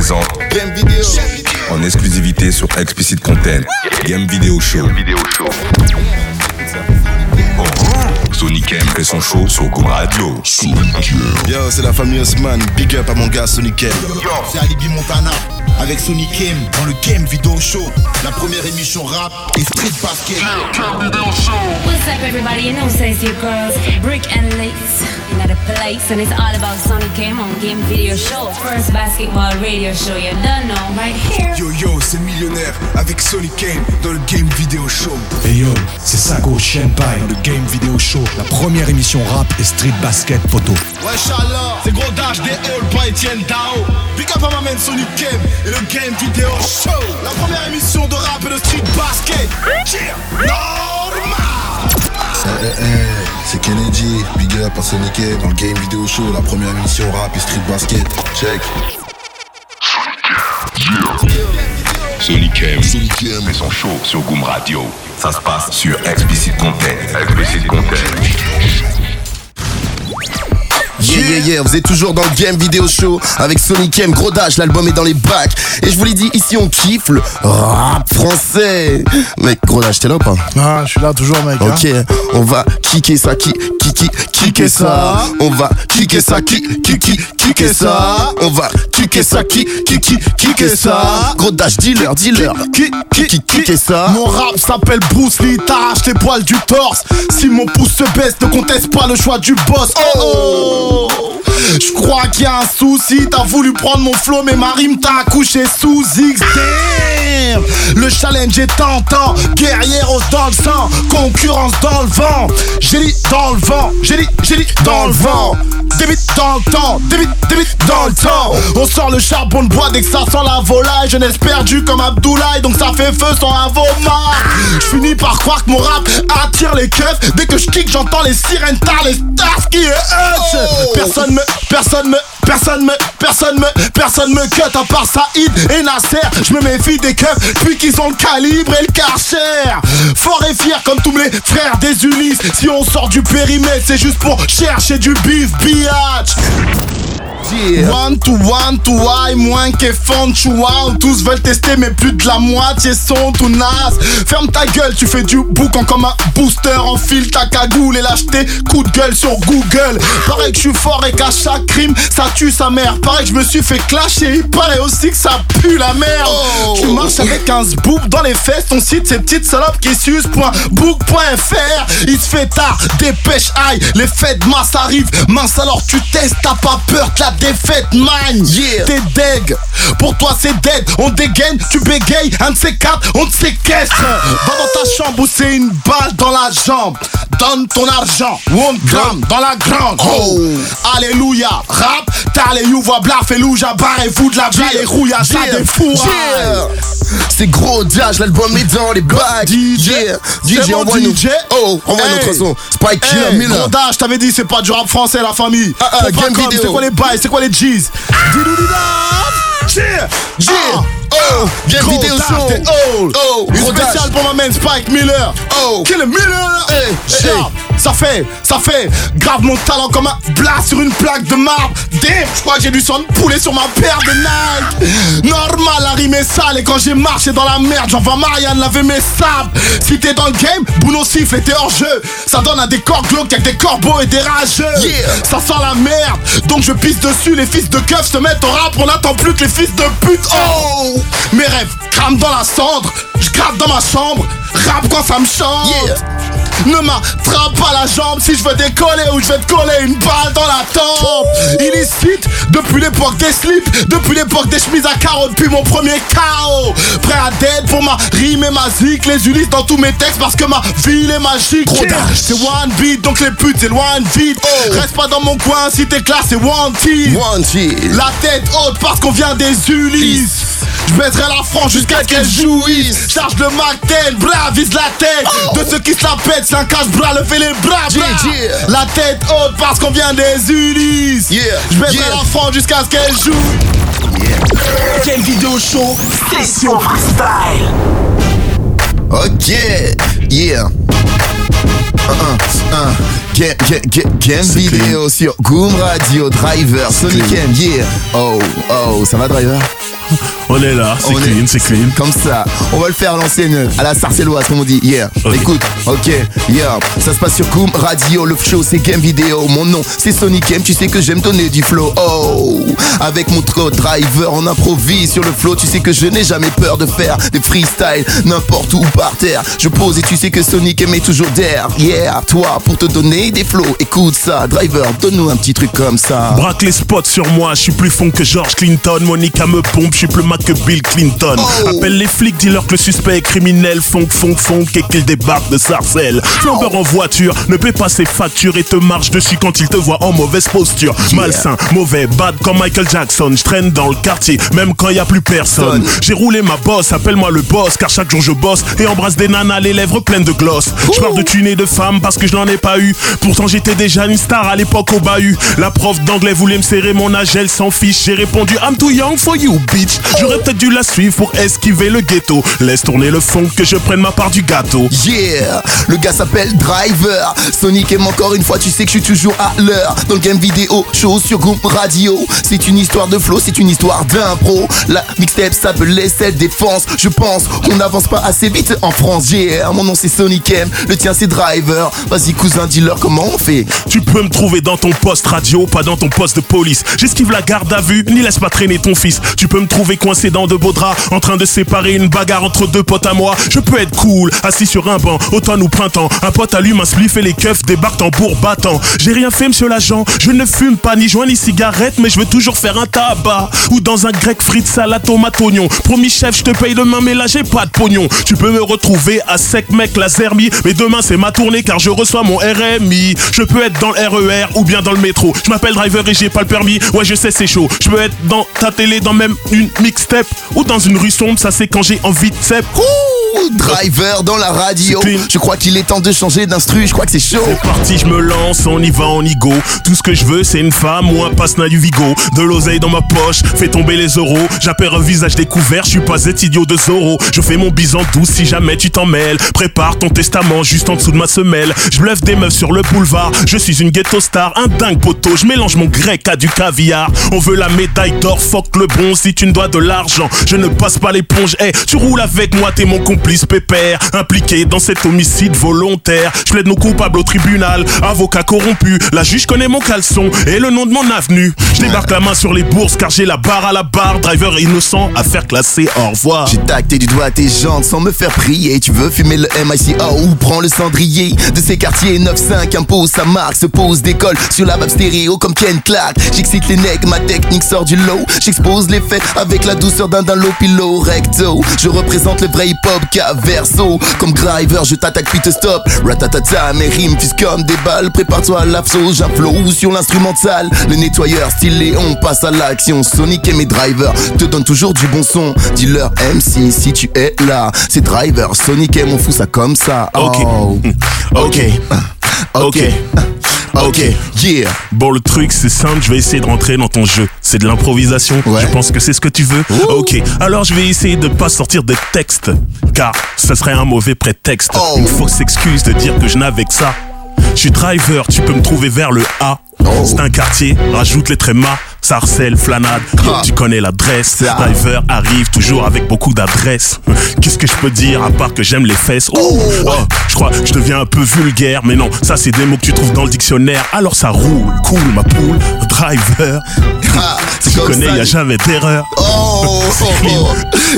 présente Game Video en exclusivité sur Explicit Content. Game Video Show. Show. Sonic M fait son show sur Go Radio. Yo, c'est la famille Osman. Big up à mon gars Sonic M. C'est Alibi Montana avec Sonic M dans le Game Video Show, la première émission rap et street basket. What's up, everybody? You know, says your girls, Brick and Lace. In the place, and it's all about Sonic Game on Game Video Show. First basketball radio show. You don't know, right here. Yo yo, c'est Millionnaire avec Sonic M dans le Game Video Show. Hey yo, c'est Sako Shenpai dans le Game Video Show, la première émission rap et street basket photo. Wesh Allah, c'est gros dash des halls, pas Etienne Tao. Big up à ma man Sonic M et le Game Video Show. La première émission de rap et de street basket. Yeah. Normal. Eh, eh, c'est Kennedy, big up à Sonic M dans le Game Video Show, la première émission rap et street basket. Check. Sonic M Sonic M. fait son show sur Goom Radio. Ça se passe sur Explicit Content. Explicit content. Yeah, yeah, yeah, vous êtes toujours dans le Game Video Show avec Sonic M, gros dash, l'album est dans les bacs. Et je vous l'ai dit, ici on kiffe le rap français. Mec, gros dash, t'es là ou pas? Ah, je suis là toujours, mec. hein. Ok, on va kicker ça, ki, kiki, kicker ça. On va kicker ça, ki, kiki, kicker ça. On va kicker ça, ki, kiki, kicker ça. Gros dash, dealer, dealer, ki, kiki, kicker ça. Mon rap s'appelle Bruce Lee, t'arraches les poils du torse. Si mon pouce se baisse, ne conteste pas le choix du boss. Oh oh Je crois qu'il y a un souci, t'as voulu prendre mon flow, mais ma rime t'a accouché sous X. Le challenge est tentant, guerrieros dans le sang, concurrence dans le vent. J'ai dit dans le vent, j'ai dit, j'ai dit dans le vent. Débite dans le temps, débite, débite dans le temps. On sort le charbon de bois dès que ça sent la volaille. Jeunesse perdue comme Abdoulaye, donc ça fait feu sans un vomar. Je finis par croire que mon rap attire les keufs. Dès que je kick, j'entends les sirènes tard, les stars qui est Personne me, personne me, personne me, personne me, personne me cut à part Saïd et Nasser. Je me méfie des keufs, puis qu'ils ont le calibre et le karcher. Fort et fier comme tous mes frères des Ulysses. Si on sort du périmètre, c'est juste pour chercher du beef, biatch. One to one to I, moins qu'est fond wow. Tous veulent tester, mais plus de la moitié sont tout naze. Ferme ta gueule, tu fais du boucan comme un booster. Enfile ta cagoule et lâche tes coups de gueule sur Google. Pareil que je suis fort et qu'à chaque crime, ça tue sa mère. Pareil que je me suis fait clasher, il paraît aussi que ça pue la merde. Tu marches avec un zboob dans les fesses, ton site, ces petites salopes qui sucent. point book.fr. Il se fait tard, dépêche, aïe. Les fêtes masse arrivent, mince alors tu testes, t'as pas peur que la défaite man. Yeah. T'es deg, pour toi c'est dead. On dégaine, tu bégayes, un de ces quatre, on te séquestre. Va dans ta chambre où c'est une balle dans la jambe. Donne ton argent, one gramme dans la grande. Oh. Alléluia, rap, t'as les you, voix blaf et louja, barrez-vous de la vie, les rouillas, ça Yeah. des fous. Yeah. C'est gros dash, l'album est dans les bacs. DJ, Yeah. DJ, mon envoie-nous. DJ. Oh, envoie notre son. Spike Killer Miller. gros je t'avais dit, c'est pas du rap français, la famille. Ah, ah, game vidéo. C'est quoi les bails, c'est quoi les G's? Yeah, Yeah. Ah. Oh, Gros vidéo old. Oh, Une dash. spéciale pour ma man Spike Miller. Oh. Kill Miller? Hey. Ça fait, ça fait grave mon talent comme un blast sur une plaque de marbre. Damn, je crois que j'ai du sang de poulet sur ma paire de Nike. Normal, la rime est sale et quand j'ai marché dans la merde, j'en vois Marianne laver mes sables. Si t'es dans le game, Bruno siffle et t'es hors jeu. Ça donne un décor glauque avec des corbeaux et des rageux. Yeah. Ça sent la merde, donc je pisse dessus. Les fils de keuf se mettent au rap, on n'attend plus que les fils de pute. Oh Mes rêves crament dans la cendre, je gratte dans ma chambre, rap quand ça me chante. Yeah. Ne m'attrape pas la jambe si je veux décoller ou je vais te coller une balle dans la tempe. Illicite depuis l'époque des slips, depuis l'époque des chemises à carreaux, depuis mon premier chaos. Prêt à dead pour ma rime et ma zik, les Ulysses dans tous mes textes parce que ma ville est magique. C'est one beat donc les putes s'éloignent vite. Oh. Reste pas dans mon coin si t'es classe, c'est. One team. La tête haute parce qu'on vient des Ulysses. Je baisserai la France jusqu'à ce qu'elle jouisse. Charge le 10, bras, vise la tête. De ceux qui se la pètent, c'est un cache-bras, levez les bras, bras. yeah. La tête haute parce qu'on vient des Ulysses. Yeah, Je baisserai la France jusqu'à ce qu'elle joue. Quelle vidéo show Session freestyle Ok, yeah. Uh, uh, uh. Game, game, game, vidéo sur Goom Radio Driver Sonic yeah. Oh, oh, ça va Driver? On est là, c'est clean, c'est clean. Comme ça, on va le faire à l'ancienne, à la sarcelloise, comme on dit. Yeah, écoute, ok, yeah. Ça se passe sur Koom Radio, le show c'est Game Vidéo. Mon nom c'est Sonic M, tu sais que j'aime donner du flow. Oh, avec mon trop driver, on improvise sur le flow. Tu sais que je n'ai jamais peur de faire des freestyles n'importe où par terre. Je pose et tu sais que Sonic M est toujours derrière. Yeah, toi pour te donner des flows. Écoute ça, driver, donne-nous un petit truc comme ça. Braque les spots sur moi, je suis plus fond que George Clinton. Monica me pompe, suis plus Mac que Bill Clinton. Oh. Appelle les flics, dis-leur que le suspect est criminel. Funk, funk, funk, et qu'il débarque de Sarcelles. Flambeur en voiture, ne paie pas ses factures et te marche dessus quand il te voit en mauvaise posture. Malsain, mauvais, bad comme Michael Jackson. Je traîne dans le quartier, même quand y a plus personne. J'ai roulé ma bosse, appelle-moi le boss, car chaque jour je bosse et embrasse des nanas, les lèvres pleines de gloss. Je parle de thunes et de femmes parce que je n'en ai pas eu. Pourtant j'étais déjà une star à l'époque au bahut. La prof d'anglais voulait me serrer mon âge, elle s'en fiche. J'ai répondu I'm too young for you, bitch. J'aurais peut-être dû la suivre pour esquiver le ghetto. Laisse tourner le fond que je prenne ma part du gâteau. Yeah, le gars s'appelle Driver. Sonic aime encore une fois, tu sais que je suis toujours à l'heure. Dans le game vidéo, show sur Goom Radio. C'est une histoire de flow, c'est une histoire d'impro. La mixtape s'appelait cette défense. Je pense qu'on n'avance pas assez vite en France. Yeah, mon nom c'est Sonic M, le tien c'est Driver. Vas-y, cousin, dis-leur comment on fait. Tu peux me trouver dans ton poste radio, pas dans ton poste de police. J'esquive la garde à vue, ni laisse pas traîner ton fils. Tu peux me trouver coincé dans de beaux draps, en train de séparer une bagarre entre deux potes à moi. Je peux être cool, assis sur un banc, automne ou printemps. Un pote allume un spliff et les keufs débarquent tambour battant. J'ai rien fait, monsieur l'agent. Je ne fume pas ni joint ni cigarette, mais je veux toujours faire un tabac. Ou dans un grec frites, salade, tomate, oignon. Promis chef, je te paye demain, mais là j'ai pas de pognon. Tu peux me retrouver à sec, mec, la zermie. Mais demain c'est ma tournée car je reçois mon RMI. Je peux être dans le RER ou bien dans le métro. Je m'appelle driver et j'ai pas le permis. Ouais, je sais, c'est chaud. Je peux être dans ta télé, dans même une mixtape. Ou dans une rue sombre, ça c'est quand j'ai envie de. Ouh, Driver dans la radio. Je crois qu'il est temps de changer d'instru. Je crois que c'est chaud. C'est parti, je me lance, on y va, on y go. Tout ce que je veux, c'est une femme ou un passe-na du Vigo. De l'oseille dans ma poche, fais tomber les euros. J'appelle un visage découvert, je suis pas cet idiot de Zoro. Je fais mon bise en douce si jamais tu t'en mêles. Prépare ton testament juste en dessous de ma semelle. Je bluffe des meufs sur le boulevard, je suis une ghetto star, un dingue poteau. Je mélange mon grec à du caviar. On veut la médaille d'or, fuck le bon si tu ne dois de l'argent. Je ne passe pas l'éponge, hey, tu roules avec moi, t'es mon complice pépère. Impliqué dans cet homicide volontaire. Je plaide nos coupables au tribunal, avocat corrompu. La juge connaît mon caleçon et le nom de mon avenue. Je débarque la main sur les bourses car j'ai la barre à la barre. Driver innocent, affaire classée, au revoir. J'ai tacté du doigt tes jantes sans me faire prier. Tu veux fumer le MICA ou prends le cendrier? De ces quartiers 9-5 impose sa marque, se pose décolle sur la map stéréo comme Ken Clark. J'excite les necks, ma technique sort du lot. J'expose les faits avec la douceur d'un pilo recto. Je représente le vrai hip verso. Comme driver, je t'attaque puis te stop. Ratatata, mes rimes fusent comme des balles. Prépare-toi à l'abso, flow sur l'instrumental. Le nettoyeur stylé, on passe à l'action. Sonic et mes drivers te donnent toujours du bon son. Dis-leur MC si tu es là. C'est driver, Sonic et mon fou ça comme ça. Ok. Oh. Ok. Ok. Ok. Ok. Yeah. Bon, le truc, c'est simple, je vais essayer de rentrer dans ton jeu. C'est de l'improvisation. Ouais. Je pense que c'est ce que tu veux. Ok. Alors, je vais essayer de pas sortir de texte. Car ça serait un mauvais prétexte. Oh. Une fausse excuse de dire que je n'avais que ça. Je suis driver, tu peux me trouver vers le A. Oh. C'est un quartier, rajoute les trémas. Sarcelle, flanade, Yo, Ah. tu connais l'adresse. Driver arrive toujours avec beaucoup d'adresse. Qu'est-ce que je peux dire à part que j'aime les fesses? Oh, oh, je crois que je deviens un peu vulgaire, mais non, ça c'est des mots que tu trouves dans le dictionnaire. Alors ça roule, cool ma poule, driver. Ah, c'est Tu connais, y a jamais d'erreur. Oh, oh, oh.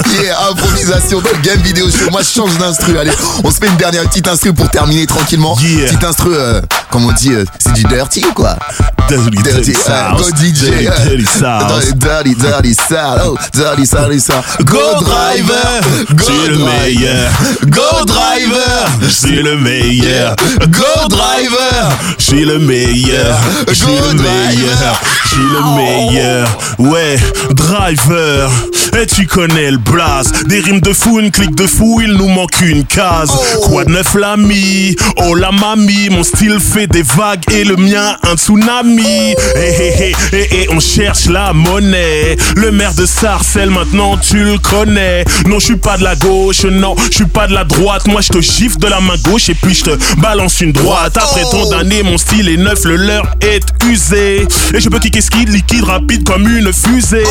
Yeah, improvisation dans le game vidéo show. Moi, je change d'instru. Allez, on se fait une dernière petite instru pour terminer tranquillement. Yeah. Petite instru, euh, comme on dit, euh, c'est du dirty ou quoi? Dirty, dirty Dirty, go South. DJ. Dirty, South. Dirty, dirty, South. Oh, dirty, dirty South. Go driver, go C'est le meilleur. Go driver, C'est le meilleur. go driver. Suis le meilleur, je suis le meilleur, je suis le meilleur. Ouais, driver. Et tu connais le blast. Des rimes de fou, une clique de fou, il nous manque une case. Quoi de neuf l'ami? Oh la mamie, mon style fait des vagues et le mien un tsunami. Et eh, eh, eh, on cherche la monnaie. Le maire de Sarcelles, maintenant tu le connais. Non, je suis pas de la gauche, non, je suis pas de la droite. Moi, je te gifle de la main gauche et puis je te balance une droite. Après ton d'année, mon style est neuf, le leur est usé. Et je peux kicker ski liquide rapide comme une fusée.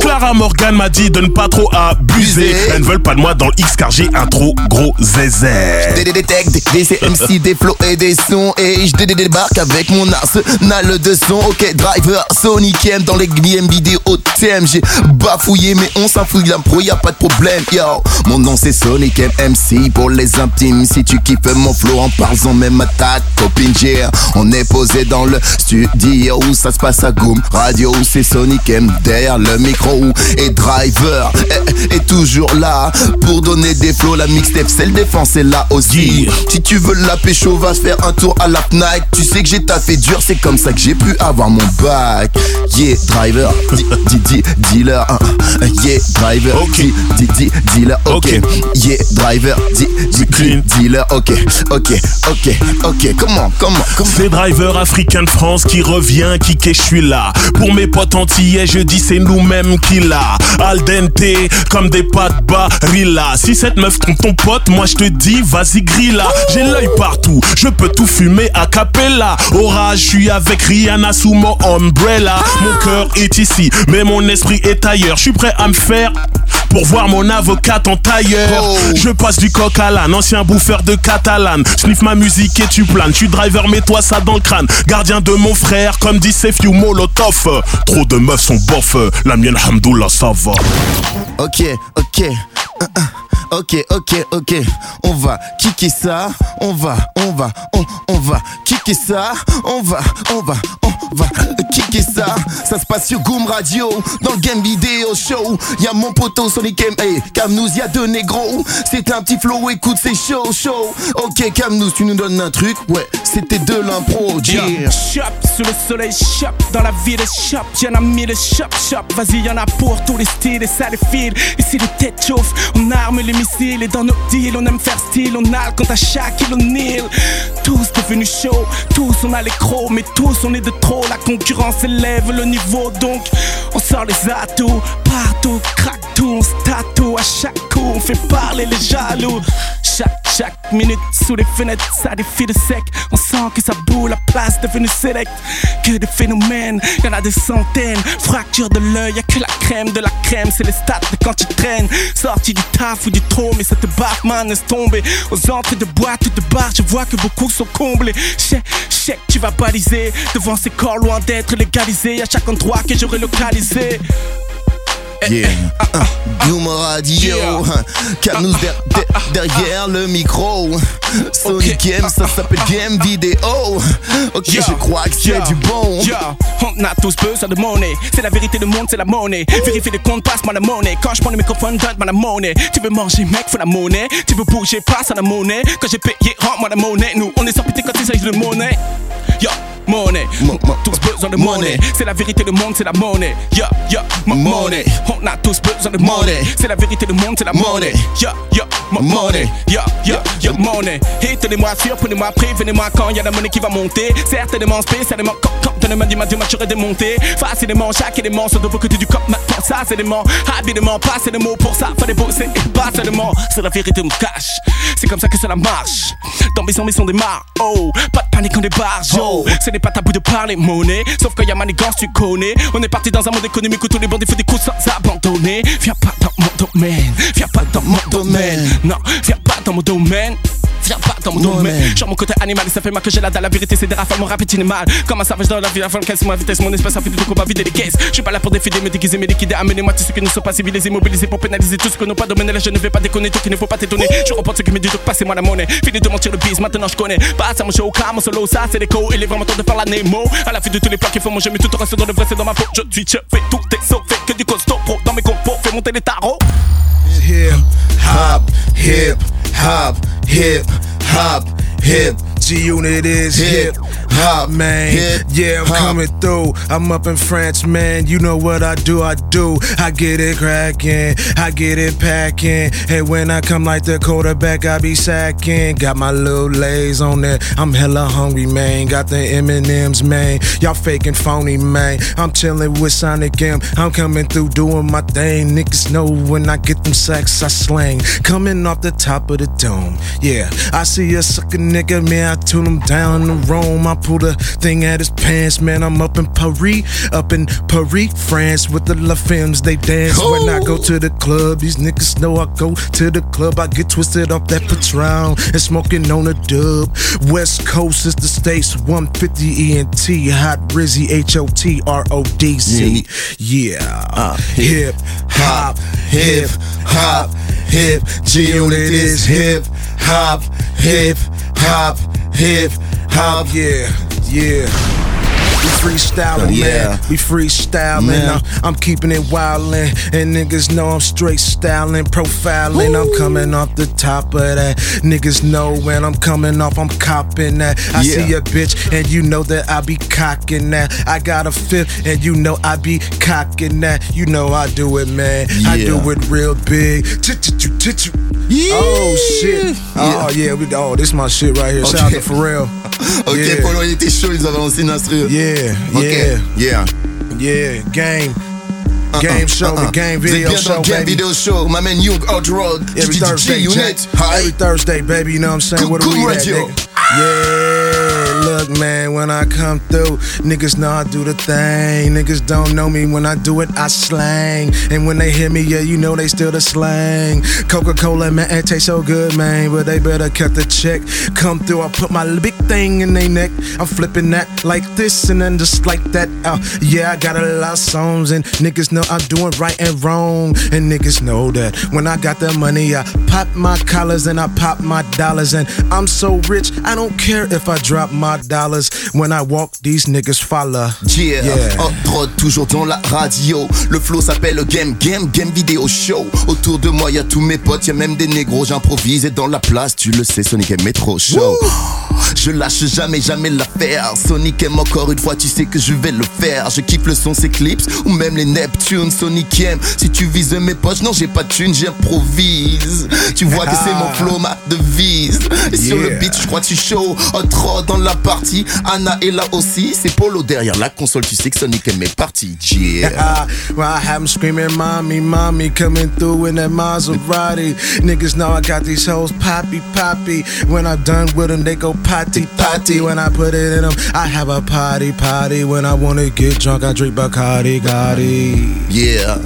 Clara Morgan m'a dit de ne pas trop abuser. Elles ne veulent pas de moi dans le X car j'ai un trop gros zézé. Des des CMC, des flots et des sons. Et je débarque avec mon arsenal de son. Ok, driver, Sonic Dans les game vidéo thème. J'ai bafouillé, mais on s'en fout, pro, y a pas de problème. Yo, mon nom c'est Sonic MC pour les intimes. Si tu kiffes mon flow en parlant même à ta copine, On est posé dans le studio où ça se passe à Goom Radio où c'est Sonic M derrière le micro et driver est, toujours là pour donner des flows. La mixtape, c'est le défense est là aussi. Si tu veux la pécho, va faire un tour à la Fnac. Tu sais que j'ai taffé dur, c'est comme ça que j'ai pu avoir mon bac. Yeah, driver, di, di, dealer, yeah, driver, ok, dealer, ok, yeah, driver, clean dealer, ok, ok, ok, ok, comment, comment, comment. C'est driver africain de France qui revient, qui que je suis là. Pour mes potes antillais, je dis c'est nous-mêmes qui l'a. Al dente, comme des pâtes barilla. Si cette meuf compte ton pote, moi je te dis vas-y grilla. J'ai l'œil partout, je peux tout fumer à capella. Orage, je suis avec Rihanna sous mon umbrella. Mon cœur est ici, mais mon esprit est ailleurs. Je suis prêt à me faire pour voir mon avocat en tailleur. Oh. Je passe du coq à l'âne, ancien bouffeur de catalane. Sniff ma musique et tu planes. Tu driver, mets-toi ça dans le crâne. Gardien de mon frère, comme dit Sefiu Molotov. Trop de meufs sont bof, la mienne, Hamdoullah, ça va. Ok, ok. Ok, ok, ok, on va kicker ça, on va, on va, on, on va kicker ça, on va, on va, on va kicker ça. Ça se passe sur Goom Radio, dans le game vidéo show. Y'a mon poteau Sonic M, hey, Camnous, y'a deux négros. C'est un petit flow, écoute, c'est chaud, chaud. Ok, Camnous, tu nous donnes un truc, ouais, c'était de l'impro, yeah. Shop, sous le soleil, shop, dans la ville, shop. Y'en a mis le shop, shop. Vas-y, y'en a pour tous les styles et ça les file. Ici, les têtes chauffent, on arme les et dans nos deals, on aime faire style, on a quand à chaque île on Tous devenus chauds, tous on a les crocs, mais tous on est de trop. La concurrence élève le niveau, donc on sort les atouts partout, craque tout, on se à chaque coup, on fait parler les jaloux. Chaque, chaque minute sous les fenêtres, ça défie de sec. On sent que ça boue, la place devenue select. Que des phénomènes, y'en a des centaines. Fracture de l'œil, y'a que la crème de la crème, c'est les stats de quand tu traînes. Sorti du taf ou du trop, mais ça te barre, man, laisse tomber. Aux entrées de boîtes ou de bars, je vois que beaucoup sont comblés. Chèque, chèque, tu vas baliser. Devant ces corps loin d'être légalisés, à chaque endroit que j'aurais localisé. Yeah. Doom Radio. Camous derrière le micro. Sonic Game, ça s'appelle Game Vidéo. Ok, je crois que c'est du bon. On a tous besoin de monnaie. C'est la vérité, le monde, c'est la monnaie. Vérifie les comptes, passe-moi la monnaie. Quand je prends le microphone, donne-moi la monnaie. Tu veux manger, mec, faut la monnaie. Tu veux bouger, passe à la monnaie. Quand j'ai payé, rends-moi la monnaie. Nous, on est sans pitié quand il s'agit de monnaie. Yo money. Tous besoin de money. C'est la vérité, le monde, c'est la monnaie. Yeah, yeah, money. On a tous besoin de money. C'est la vérité, le monde, c'est la monnaie. Yeah, yeah, money. Yeah, yeah, yeah, money. Et tenez-moi sûr, prenez-moi prévenez-moi quand y a la monnaie qui va monter. Certainement spécialement quand, quand donnez-moi du match, je démonté. Facilement, chaque élément de vos côtés du cop. Maintenant, ça, c'est des mots. Habilement, passer le mot pour ça. Fallait bosser et pas seulement. C'est la vérité, on cache. C'est comme ça que cela marche. Dans mes sont des marres. Oh, pas de panique, on débarque. Oh, n'est pas tabou de parler monnaie. Sauf quand y a manigance, tu connais. On est parti dans un monde économique où tous les bandits font des coups sans abandonner. Viens pas dans mon domaine, viens pas dans mon domaine. Non, viens pas dans mon domaine. Viens pas dans mon domaine. Genre mon côté animal, et ça fait mal que j'ai la dalle. La vérité, c'est des rafales, mon rap est mal. Comme un savage dans la vie, avant le casse, ma vitesse, mon espace, a fait du coup, pas vider les caisses. Je suis pas là pour défiler, me déguiser, me liquider. Amenez-moi tous ceux qui ne sont pas civilisés, mobilisés pour pénaliser tous ceux qui n'ont pas dominé. Là, je ne vais pas déconner, tout qu'il ne faut pas t'étonner. Je reporte ce qui me dit, donc passez-moi la monnaie. Fini de mentir le bise, maintenant je connais. Passe à mon show, car mon solo, ça c'est l'écho. Il est vraiment temps de faire la Nemo. À la fin de tous les plans qui font manger, mais tout reste dans le vrai, c'est dans ma peau. Je suis fais tout sauf, fais que du costaud pro dans mes compos, fais monter les tarots. Hip, hop, hip, hop, hip, hop, hip. G Unit is hip, hop, man. hip, yeah, I'm hop. coming through. I'm up in France, man. You know what I do, I do. I get it cracking, I get it packing. Hey, when I come like the quarterback, I be sacking. Got my little lays on there. I'm hella hungry, man. Got the M&M's, man. Y'all faking phony, man. I'm chilling with Sonic M. I'm coming through doing my thing. Niggas know when I get them sacks, I slang. Coming off the top of the dome. Yeah, I see a sucker nigga, man. I tune him down the Rome. I pull the thing out his pants, man. I'm up in Paris, up in Paris, France with the La Femmes. They dance when I go to the club. These niggas know I go to the club. I get twisted off that Patron and smoking on a dub. West Coast is the states, 150 ENT, hot Rizzy, H O T R O D C. Yeah, uh, hip hop, hip hop, hip. G unit is hip hop, hip hop, hip hop. Yeah, yeah. Freestyling, Yeah. man. We freestyling. Man. I'm, I'm keeping it wildin'. And niggas know I'm straight styling, profiling. I'm coming off the top of that. Niggas know when I'm coming off, I'm copping that. I Yeah. see a bitch, and you know that I be cocking that. I got a fifth, and you know I be cocking that. You know I do it, man. I do it real big. Ch-ch-chu, ch-chu. Oh shit! Oh yeah, we oh this my shit right here. Shout out Okay. to Pharrell. Ok, Yeah. Polo, il était chaud, ils avaient lancé une instru. Yeah, Ok, yeah, yeah. yeah. Game, uh-uh, game show, the game video bien show, game baby. video show. My man Young Out Road. Every Thursday, unit. Jack. Every Thursday, baby. You know what I'm saying? What are good we at, nigga? Yeah, look, man. When I come through, niggas know I do the thing. Niggas don't know me when I do it. I slang, and when they hear me, yeah, you know they still the slang. Coca-Cola, man, it tastes so good, man. But they better cut the check. Come through, I put my big thing in their neck. I'm flipping that like this and then just like that. Uh, yeah, I got a lot of songs, and niggas know I'm doing right and wrong. And niggas know that when I got the money, I pop my collars and I pop my dollars. And I'm so rich, I don't care if I drop my dollars. When I walk, these niggas follow. Yeah, Yeah. Hot Rod toujours dans la radio. Le flow s'appelle Game Game Game Video Show. Autour de moi, y a tous mes potes, y a même des négros. J'improvise et dans la place, tu le sais, Sonic aime trop chaud. Je lâche jamais, jamais l'affaire. Sonic aime encore une fois, tu sais que je vais le faire. Je kiffe le son, ses clips ou même les Neptunes. Sonic aime. Si tu vises mes poches, non, j'ai pas de thune, j'improvise. Tu vois que c'est mon flow, ma devise. Et sur le beat, je crois que tu chaud. Hot Rod dans la partie. Anna est là aussi. C'est Polo derrière la console. Tu sais que Sonic aime mes parties. Yeah. Ah, well, I have 'em screaming, mommy, mommy, coming through in that Maserati. Niggas know I got these hoes poppy, poppy. When I'm done with them, they go potty, potty. When I put it in them, I have a party, party. When I wanna get drunk, I drink Bacardi, Gotti. Yeah.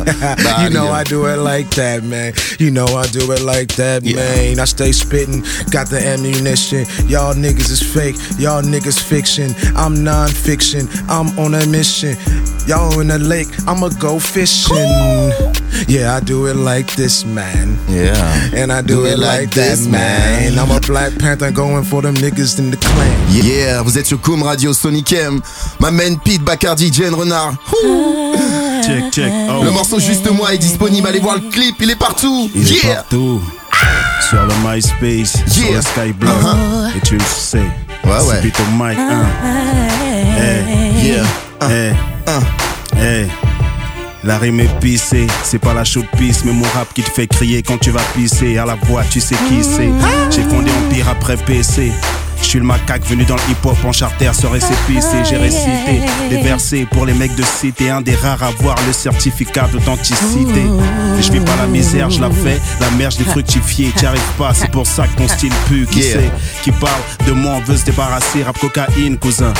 you know. I do it like that, man. You know I do it like that, Yeah. man. I stay spitting, got the ammunition. Y'all niggas is fake, y'all niggas fiction. I'm non-fiction, I'm on a mission. Y'all in the lake, I'ma go fishing. Yeah, I do it like this, man. Yeah. And I do, it, like, that, man. I'm a Black Panther going for them niggas in the clan. Yeah, vous êtes sur Koum Radio Sonic M. Ma main Pete Bacardi Jane Renard. Check, check. Oh. Le morceau Juste Moi est disponible. Allez voir le clip, il est partout. Il est yeah. partout. Sur le MySpace, sur Yeah. le Skyblock. Uh-huh. Et tu le sais. Ouais, C'est ouais. plutôt Mike 1. Hey, Yeah. hey, hey. La rime est pissée, c'est pas la chaude pisse, mais mon rap qui te fait crier quand tu vas pisser. À la voix, tu sais qui c'est. J'ai fondé Empire après PC. Je suis le macaque venu dans le hip-hop en charter sur récépissé. J'ai récité des versets pour les mecs de cité. Un des rares à avoir le certificat d'authenticité. Et je vis pas la misère, je la fais. La merde, je l'ai fructifiée. T'y arrives pas, c'est pour ça que ton style pue. Qui Yeah. sait Qui parle de moi, on veut se débarrasser. Rap cocaïne, cousin.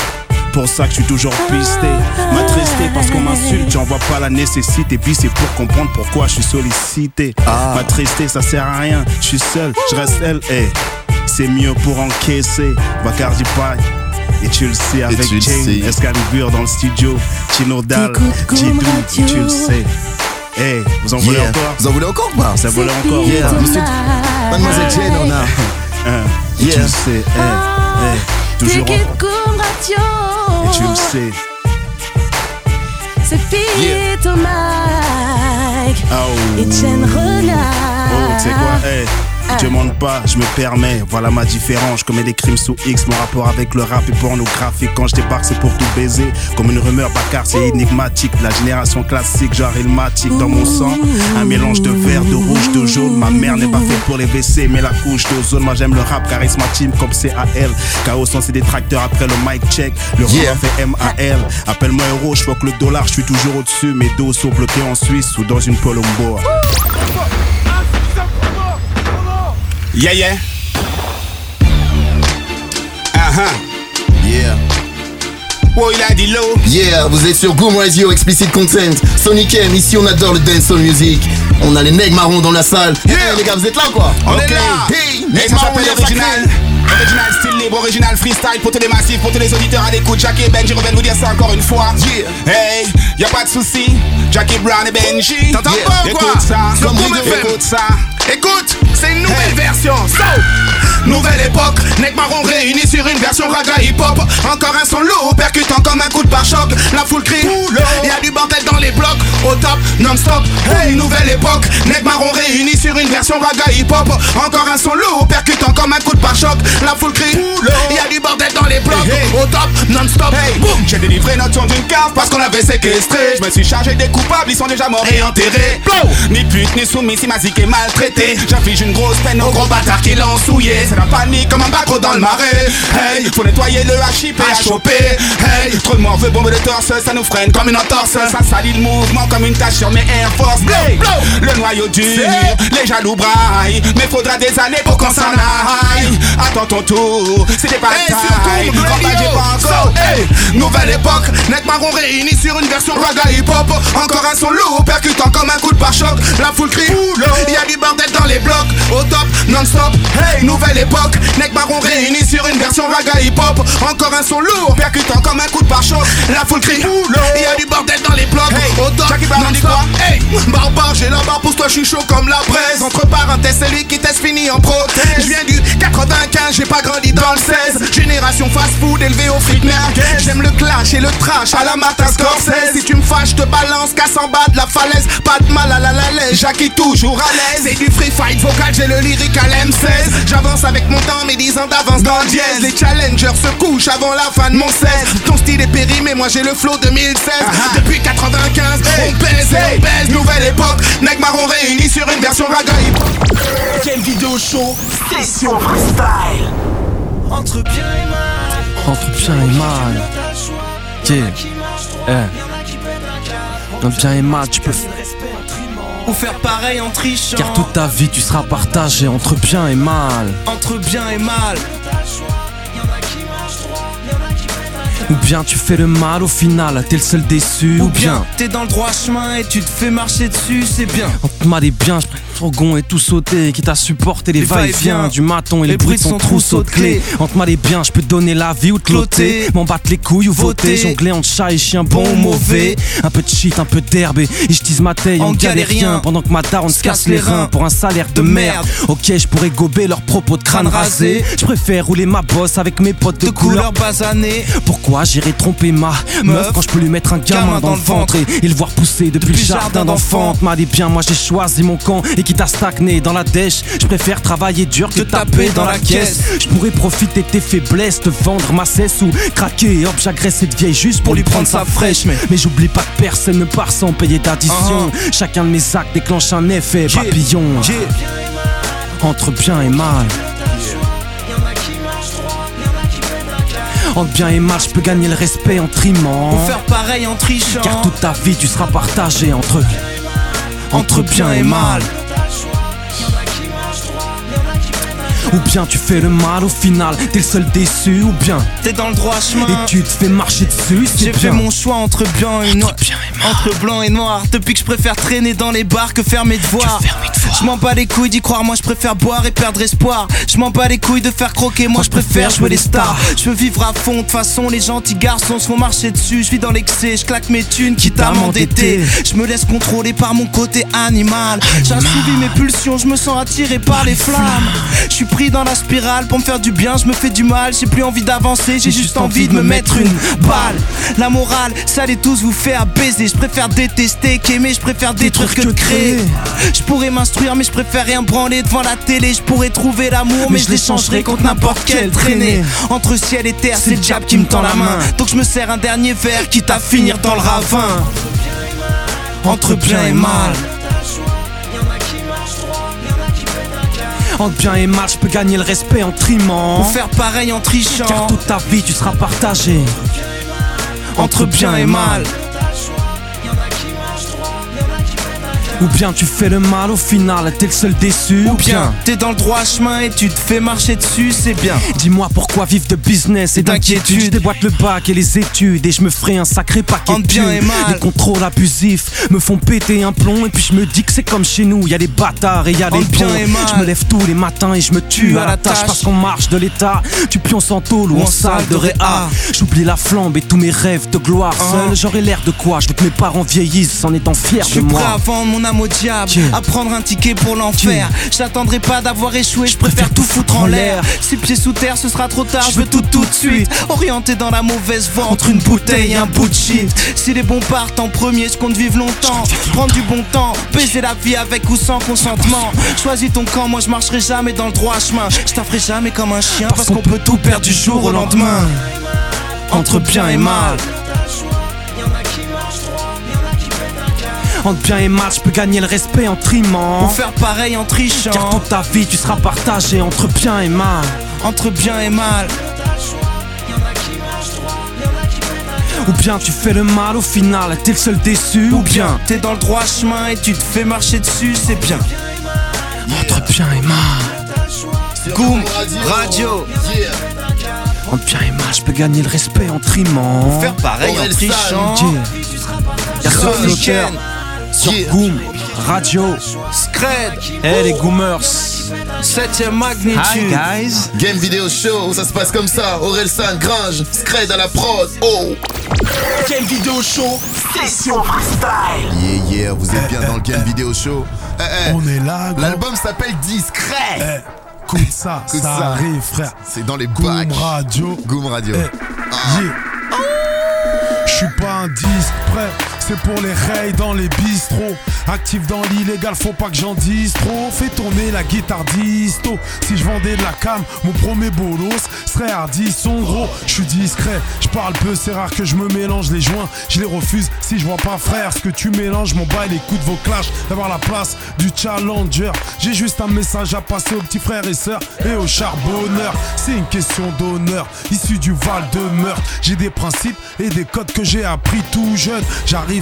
Pour ça que je suis toujours pisté, m'attristé parce qu'on m'insulte, j'en vois pas la nécessité. Puis c'est pour comprendre pourquoi je suis sollicité. M'attristé, ça sert à rien, je suis seul, je reste elle. C'est mieux pour encaisser. Bacardi Pack. Et tu le sais avec Jane, sais. Excalibur dans le studio, Chino Dal, Jidou, et tu le sais. Eh, vous en voulez Yeah. encore? Vous en voulez encore ou pas? Ça volait encore Yeah. Monsieur- Mademoiselle Jane, on a. Hein, Et tu Yeah. le sais, eh, eh, toujours en- T'écoutes Koum Radio. Et tu le sais. C'est Pete au mic. Ah, oh. Etienne Renard. Oh, tu sais quoi, eh, Je demande pas, je me permets, voilà ma différence. Je commets des crimes sous X, mon rapport avec le rap est pornographique. Quand je débarque, c'est pour tout baiser. Comme une rumeur bacard, c'est énigmatique. La génération classique, genre ilmatique dans mon sang. Un mélange de vert, de rouge, de jaune. Ma mère n'est pas faite pour les WC, mais la couche d'ozone. Moi j'aime le rap charismatique comme CAL. Chaos sans ses détracteurs après le mic check. Le Yeah. fait MAL. Appelle-moi euro, je que le dollar, je suis toujours au-dessus. Mes dos sont bloqués en Suisse ou dans une Colombo. Yeah, yeah. Uh-huh. Yeah. Oh, il a dit low. Yeah, vous êtes sur Boom Radio, Explicit Content. Sonic M, ici on adore le dancehall music. On a les nègres marrons dans la salle. Yeah. Hey, les gars, vous êtes là quoi? On Ok. est là. Hey, nègres marrons, original. Original style libre, original freestyle pour tous les massifs, pour tous les auditeurs à l'écoute. Jackie et Benji reviennent vous dire ça encore une fois. Hey, y a pas de souci. Jackie Brown et Benji. T'entends Yeah. pas ou quoi? Écoute ça. Comme. Écoute ça. Écoute, c'est une nouvelle version. So, nouvelle époque. Nec marron réunis sur une version raga hip hop. Encore un son lourd, percutant comme un coup de pare-choc. La foule crie. Y a du bordel dans les blocs. Au top, non-stop. Hey, nouvelle époque. Nec marron réunis sur une version raga hip hop. Encore un son lourd, percutant comme un coup de pare-choc. La foule crie. Y a du bordel dans les blocs. Au top, non-stop. Hey, Boum. j'ai délivré notre son d'une cave parce qu'on avait séquestré. Je me suis chargé des coupables, ils sont déjà morts et enterrés. Ni pute, ni soumis, si ma zik est maltraité. J'affiche une grosse peine aux gros bâtards qui l'ont souillé. C'est la panique comme un bateau dans le marais. Hey, faut nettoyer le HIP à choper. Hey, trop de morts veut bomber le torse, ça nous freine comme une entorse. Ça salit le mouvement comme une tache sur mes Air Force. Hey, le noyau dur, les jaloux braillent. Mais faudra des années pour qu'on s'en aille. Attends ton tour, c'est des Hey, batailles. hey, nouvelle époque, net marron réunis sur une version raga hip hop. Encore un son lourd, percutant comme un coup de pare-choc. La foule crie, y a du bordel dans les blocs. Au top, non-stop, hey, nouvelle époque, net marron réunis sur une version raga hip hop. Encore un son lourd, percutant comme un coup de pare-choc. La foule crie, y a du bordel dans les blocs. Au top, non-stop, hey, barbare, j'ai la barre, pousse-toi, je suis chaud comme la braise. Entre parenthèses, c'est lui qui teste fini en prothèse. Je viens du 95, j'ai pas grandi dans le 16. Génération fast-food élevé au fric. J'aime le clash et le trash à la Martin Scorsese. Si tu me fâches, te balance, casse en bas de la falaise. Pas de mal à la la laisse, Jackie toujours à l'aise. C'est du free fight vocal, j'ai le lyrique à l'M16. J'avance avec mon temps, mes 10 ans d'avance dans le dièse. Les challengers se couchent avant la fin de mon 16. Ton style est périmé, moi j'ai le flow 2016. Depuis 95, on pèse, on pèse. Nouvelle époque, nec marron réunis sur une version raga hip Quelle vidéo show? Session freestyle Entre bien et mal Entre bien et mal. Yeah. Eh. Entre bien et mal, tu peux. Ou faire pareil en trichant Car toute ta vie, tu seras partagé entre bien et mal. Entre bien et mal Ou bien tu fais le mal au final, t'es le seul déçu. Ou bien bien, t'es dans le droit chemin et tu te fais marcher dessus, c'est bien entre mal et bien, je fourgon et tout sauter. Qui t'a supporté les Les va-et-vient du maton et Les le bruit de son trousseau de clés. Entre mal et bien, je peux donner la vie ou te loter. M'en battre les couilles ou voter. Jongler entre chat et chien, bon ou mauvais. Un peu de shit, un peu d'herbe et je tease ma taille En en galérien. Pendant que ma daronne se casse les reins pour un salaire de de merde. Ok, je pourrais gober leurs propos de crâne rasé. Je préfère rouler ma bosse avec mes potes de, De couleur basanée pourquoi j'irais tromper ma meuf quand je peux lui mettre un gamin dans le ventre et, et le voir pousser depuis, Depuis le jardin d'enfant Mal et bien, moi j'ai choisi mon camp et quitte à stagner dans la dèche, je préfère travailler dur que, taper dans la caisse. Je pourrais profiter de tes faiblesses, te vendre ma cesse ou craquer. Hop, j'agresse cette vieille juste pour lui prendre sa fraîche. Mais, mais j'oublie pas que personne ne part sans payer d'addition. Chacun de mes actes déclenche un effet papillon. Entre bien et mal. Entre bien et mal, je peux gagner le respect en trimant. Ou faire pareil en trichant Car toute ta vie tu seras partagé entre entre bien et mal. Ou bien tu fais le mal au final, t'es le seul déçu ou bien T'es dans le droit chemin. Et tu te fais marcher dessus, J'ai bien. fait mon choix entre blanc et noir. Entre blanc et noir. Depuis que je préfère traîner dans les bars que faire mes devoirs Je m'en bats les couilles d'y croire Moi je préfère boire et perdre espoir. Je m'en bats les couilles de faire croquer Moi je préfère jouer les stars. Je veux vivre à fond De façon les gentils garçons se font marcher dessus. Je vis dans l'excès Je claque mes thunes quitte à m'endetter. Je me laisse contrôler par mon côté animal. J'ai assouvi mes pulsions Je me sens attiré par les flammes. Je suis pris dans la spirale Pour me faire du bien je me fais du mal. J'ai plus envie d'avancer J'ai juste envie de me mettre une balle. La morale ça les tous vous fait à baiser Je préfère détester qu'aimer Je préfère détruire que de créer. Je pourrais m'instruire mais je préfère rien branler devant la télé. Je pourrais trouver l'amour, mais je l'échangerai contre n'importe quelle traînée. Entre ciel et terre, c'est le diable qui me tend la main. Donc je me sers un dernier verre, quitte à finir dans le ravin. Entre bien et mal. Entre bien et mal, je peux gagner le respect en trimant. Ou faire pareil en trichant. Car toute ta vie, tu seras partagé. Entre bien et mal. Ou bien tu fais le mal au final, t'es le seul déçu. Ou bien t'es dans le droit chemin et tu te fais marcher dessus, c'est bien. Dis-moi pourquoi vivre de business et d'inquiétude. Je déboîte le bac et les études et je me ferai un sacré paquet de bien thunes. et mal. Les contrôles abusifs me font péter un plomb et puis je me dis que c'est comme chez nous, y a des bâtards et y a des bien. Je me lève tous les matins et je me tue à la tâche parce qu'on marche de l'état. Tu pionces en tôle ou en salle de réa. J'oublie la flambe et tous mes rêves de gloire. Seul j'aurais l'air de quoi? Je veux que mes parents vieillissent en étant fiers de suis prêt à moi. vendre mon âme au diable, à prendre un ticket pour l'enfer. J'attendrai pas d'avoir échoué, je préfère tout foutre en l'air. Si pieds sous terre, ce sera trop tard, je veux tout tout de suite. Orienté dans la mauvaise voie, entre une bouteille et un bout de shit. Si les bons partent en premier, je compte vivre longtemps. Prendre du bon temps, baiser la vie avec ou sans consentement. Choisis ton camp, moi je marcherai jamais dans le droit chemin. Je t'affrerai jamais comme un chien parce qu'on peut tout perdre du jour au lendemain. Entre bien et mal. Entre bien et mal, je peux gagner le respect en trimant. Ou faire pareil en trichant. Car toute ta vie, tu seras partagé entre bien et mal. Entre bien et mal. Ou bien tu fais le mal au final, t'es le seul déçu. Ou bien t'es dans le droit chemin et tu te fais marcher dessus, c'est bien. Entre bien et mal. Goom, radio. Entre bien et mal, je peux gagner le respect en trimant. Faire pareil en trichant. Y'a ce Sur Goom, radio. Scred. Eh les Goomers. Septième magnitude. Hi guys Game Video Show, ça se passe comme ça Orelsan, Gringe, Scred à la prod, oh Game Vidéo Show, session freestyle. Yeah yeah, vous êtes bien dans le Game Video Show Eh, eh, On est là. L'album s'appelle Discret Eh, écoute ça, Écoute ça, ça. arrive, frère. C'est dans les Goom bacs Radio. Goom Radio Eh, yeah. Je suis pas un disque prêt, c'est pour les rails dans les bistrots. Actif dans l'illégal, faut pas que j'en dise trop. Fais tourner la guitare disto. Si je vendais de la cam, mon premier bolos serait hardi. Son gros, je suis discret. Je parle peu, c'est rare que je me mélange les joints. Je les refuse si je vois pas frère. Ce que tu mélanges, les coups de vos clashs. D'avoir la place du challenger. J'ai juste un message à passer aux petits frères et sœurs et aux charbonneurs. C'est une question d'honneur, issu du Val de Meurthe. J'ai des principes et des codes que j'ai appris tout jeune. J'arrive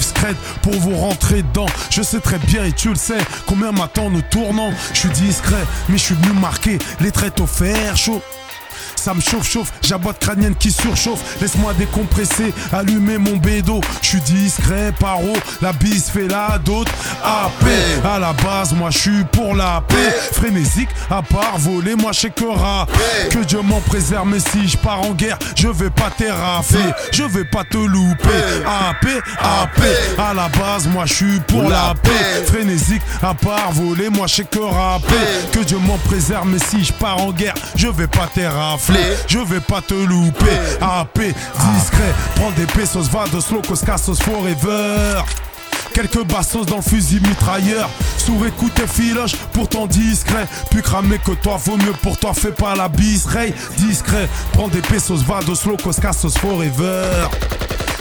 pour vous rentrer dedans. Je sais très bien et tu le sais combien m'attend nos tournants. Je suis discret, mais je suis venu marquer les traits au fer chaud. Ça me chauffe, chauffe, j'aboite crânienne qui surchauffe. Laisse-moi décompresser, allumer mon bédo. Je suis discret, paro, la bise fait la dot. AP, à la base, moi je suis pour la paix. Frénésique, à part voler, moi je sais que rat. Que Dieu m'en préserve, mais si je pars en guerre, je vais pas terraffer. Je vais pas te louper. AP, AP, à la base, moi je suis pour la paix. Frénésique, à part voler, moi je sais que rapper. Que Dieu m'en préserve, mais si je pars en guerre, je vais pas Je vais pas te louper. AP, discret, prends des pesos, vados, locos, cassos, forever. Quelques bassos dans le fusil mitrailleur. Sourd écoute et filoche, pourtant discret. Plus cramé que toi, vaut mieux pour toi Fais pas la bise, ray, discret. Prends des pesos, vados, locos, cassos, forever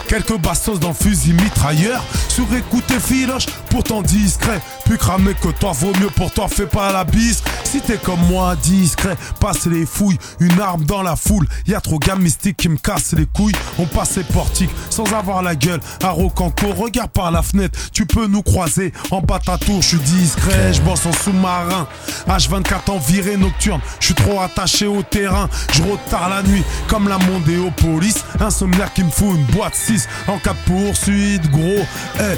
Quelques bastos dans fusil mitrailleur. Sur écoute et filoche, pourtant discret. Plus cramé que toi, vaut mieux pour toi Fais pas la bise, si t'es comme moi discret Passe les fouilles, une arme dans la foule Y'a trop gamme mystique qui me casse les couilles. On passe les portiques sans avoir la gueule. À Rocanco, regarde par la fenêtre Tu peux nous croiser. En bas ta tour Je suis discret, je bosse en sous-marin. H24 en virée nocturne Je suis trop attaché au terrain. Je tard la nuit comme la Mondéopolis. Insomniaque qui me fout une boîte 6 en cas de poursuite gros Eh,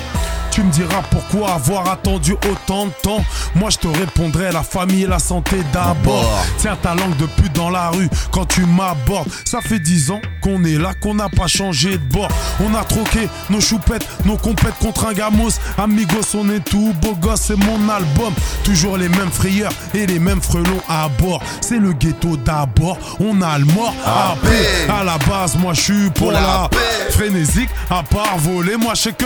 tu me diras pourquoi avoir attendu autant de temps? Moi je te répondrai la famille et la santé d'abord. Tiens ta langue de pute dans la rue quand tu m'abordes. Ça fait 10 ans qu'on est là, qu'on n'a pas changé de bord. On a troqué nos choupettes, nos compètes contre un gamos. Amigos on est tout beau gosse, c'est mon album. Toujours les mêmes frayeurs et les mêmes frelons à bord. C'est le ghetto d'abord, on a le mort à paix. À la base moi je suis pour, Pour la la paix. Frénésique, à part voler, moi je sais que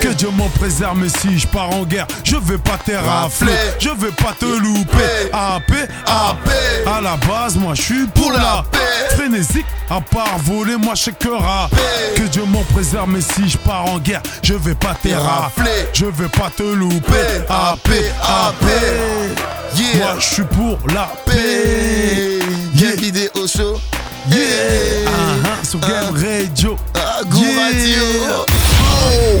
Que Dieu m'en préserve, mais si je pars en guerre, je vais pas te rafler, je vais pas te louper. AP, AP, à la base, moi je suis pour la paix. Frénésique, à part voler, moi je sais que rap. Que Dieu m'en préserve, mais si je pars en guerre, je vais pas te rafler, je vais pas te louper. AP, AP, moi je suis pour la paix. Yeah, vidéo show. Yeah, uh-huh, sur Game Radio. Ah, Go Radio.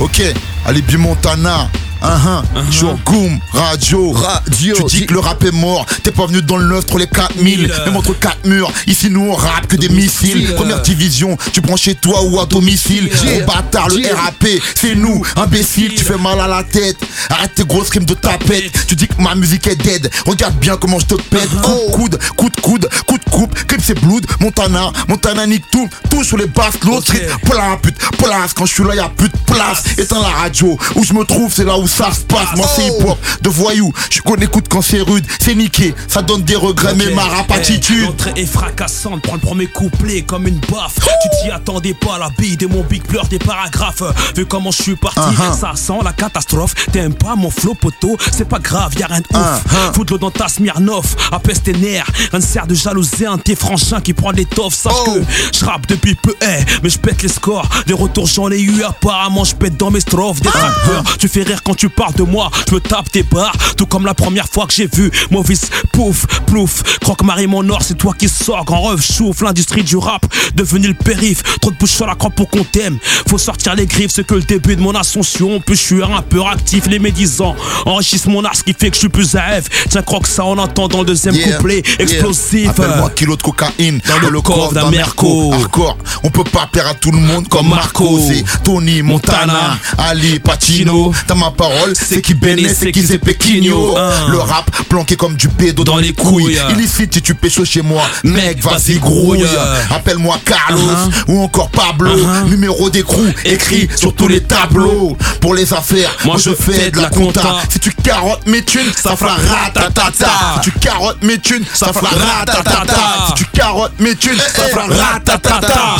Ok, Alibi Montana. Uh-huh. Sur Goom, radio, radio. Tu dis que le rap est mort. T'es pas venu dans le 9 entre les 4000. Même entre quatre murs. Ici, nous on rappe que des missiles. Première division, tu prends chez toi ou à domicile. Gros bâtard, le RAP, c'est nous, imbécile. Tu fais mal à la tête. Arrête tes grosses rimes de tapette. Tu dis que ma musique est dead. Regarde bien comment je te pète. Coup de coude, coup de coude, coup de coupe. Clip c'est blood. Montana, Montana nique tout. Tout sur les basses, l'autre street. Plein, pute, place. Quand je suis là, y'a plus de place. Éteins la radio. Où je me trouve, c'est là où ça se passe. Moi, c'est hip-hop de voyou. Je connais écoute quand c'est rude. C'est niqué. Ça donne des regrets, mais ma rap attitude. L'entrée est fracassante, prends le premier couplet comme une baffe. Tu t'y attendais pas, la bille de mon big pleure des paragraphes. Vu comment je suis parti, Uh-huh. ça sent la catastrophe. T'aimes pas mon flow poteau, c'est pas grave, y'a rien de ouf. Fous de l'eau dans ta Smirnoff, apaise tes nerfs. Rien ne sert de jalouser un de tes frangins qui prend l'étoffe. Sache que je rappe depuis peu, eh, mais je pète les scores. Des retours j'en ai eu, apparemment je pète dans mes strophes. Des trappeurs, tu fais rire quand tu parles de moi. Je me tape tes barres, tout comme la première fois que j'ai vu Mauvais pouf, plouf. Croque Marie mon or, c'est toi qui sors. Grand rêve, chouffe l'industrie du rap, devenu le périph. Trop de bouche sur la croix pour qu'on t'aime. Faut sortir les griffes, c'est que le début de mon ascension. Plus je suis un rappeur actif, les médisants enrichissent mon art, ce qui fait que je suis plus à F. Tiens, croque ça en entendant le deuxième Yeah, couplet yeah. explosif. Appelle-moi kilo de cocaïne Dans le d'un Merco. Hardcore. On peut pas plaire à tout le monde comme Marco. C'est Tony Montana, Ali Pacino. T'as ma parole, c'est qui béné, c'est qui c'est Pequigno. Ah. Le rap planqué comme du pédo dans, les couilles. Illicite si tu pécho chez moi. Mec, vas-y grouille. Appelle-moi Carlos Uh-huh. ou encore Pablo. Numéro d'écrou écrit sur tous les tableaux. Pour les affaires, moi je fais de la compta. Si tu carottes mes thunes, ça fera ratatata. Si tu carottes mes thunes, ça fera ratatata. Si tu carottes mes thunes, ça fera ratatata.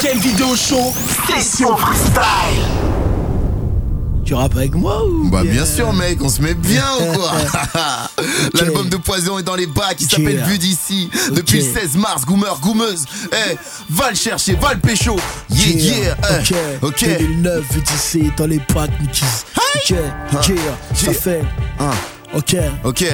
Quelle vidéo show Session freestyle Tu rappes avec moi ou Bah bien sûr mec, on se met bien ou quoi L'album de Poison est dans les bacs, il s'appelle Yeah. Vue d'ici. Depuis le 16 mars, Goomer, Goumeuse Eh, va le chercher, va le pécho. Yeah, yeah, eh, Ok, ok. 2009, d'ici dans les packs, Nikis. Ok, yeah, ça fait. Ok, ok. Ok,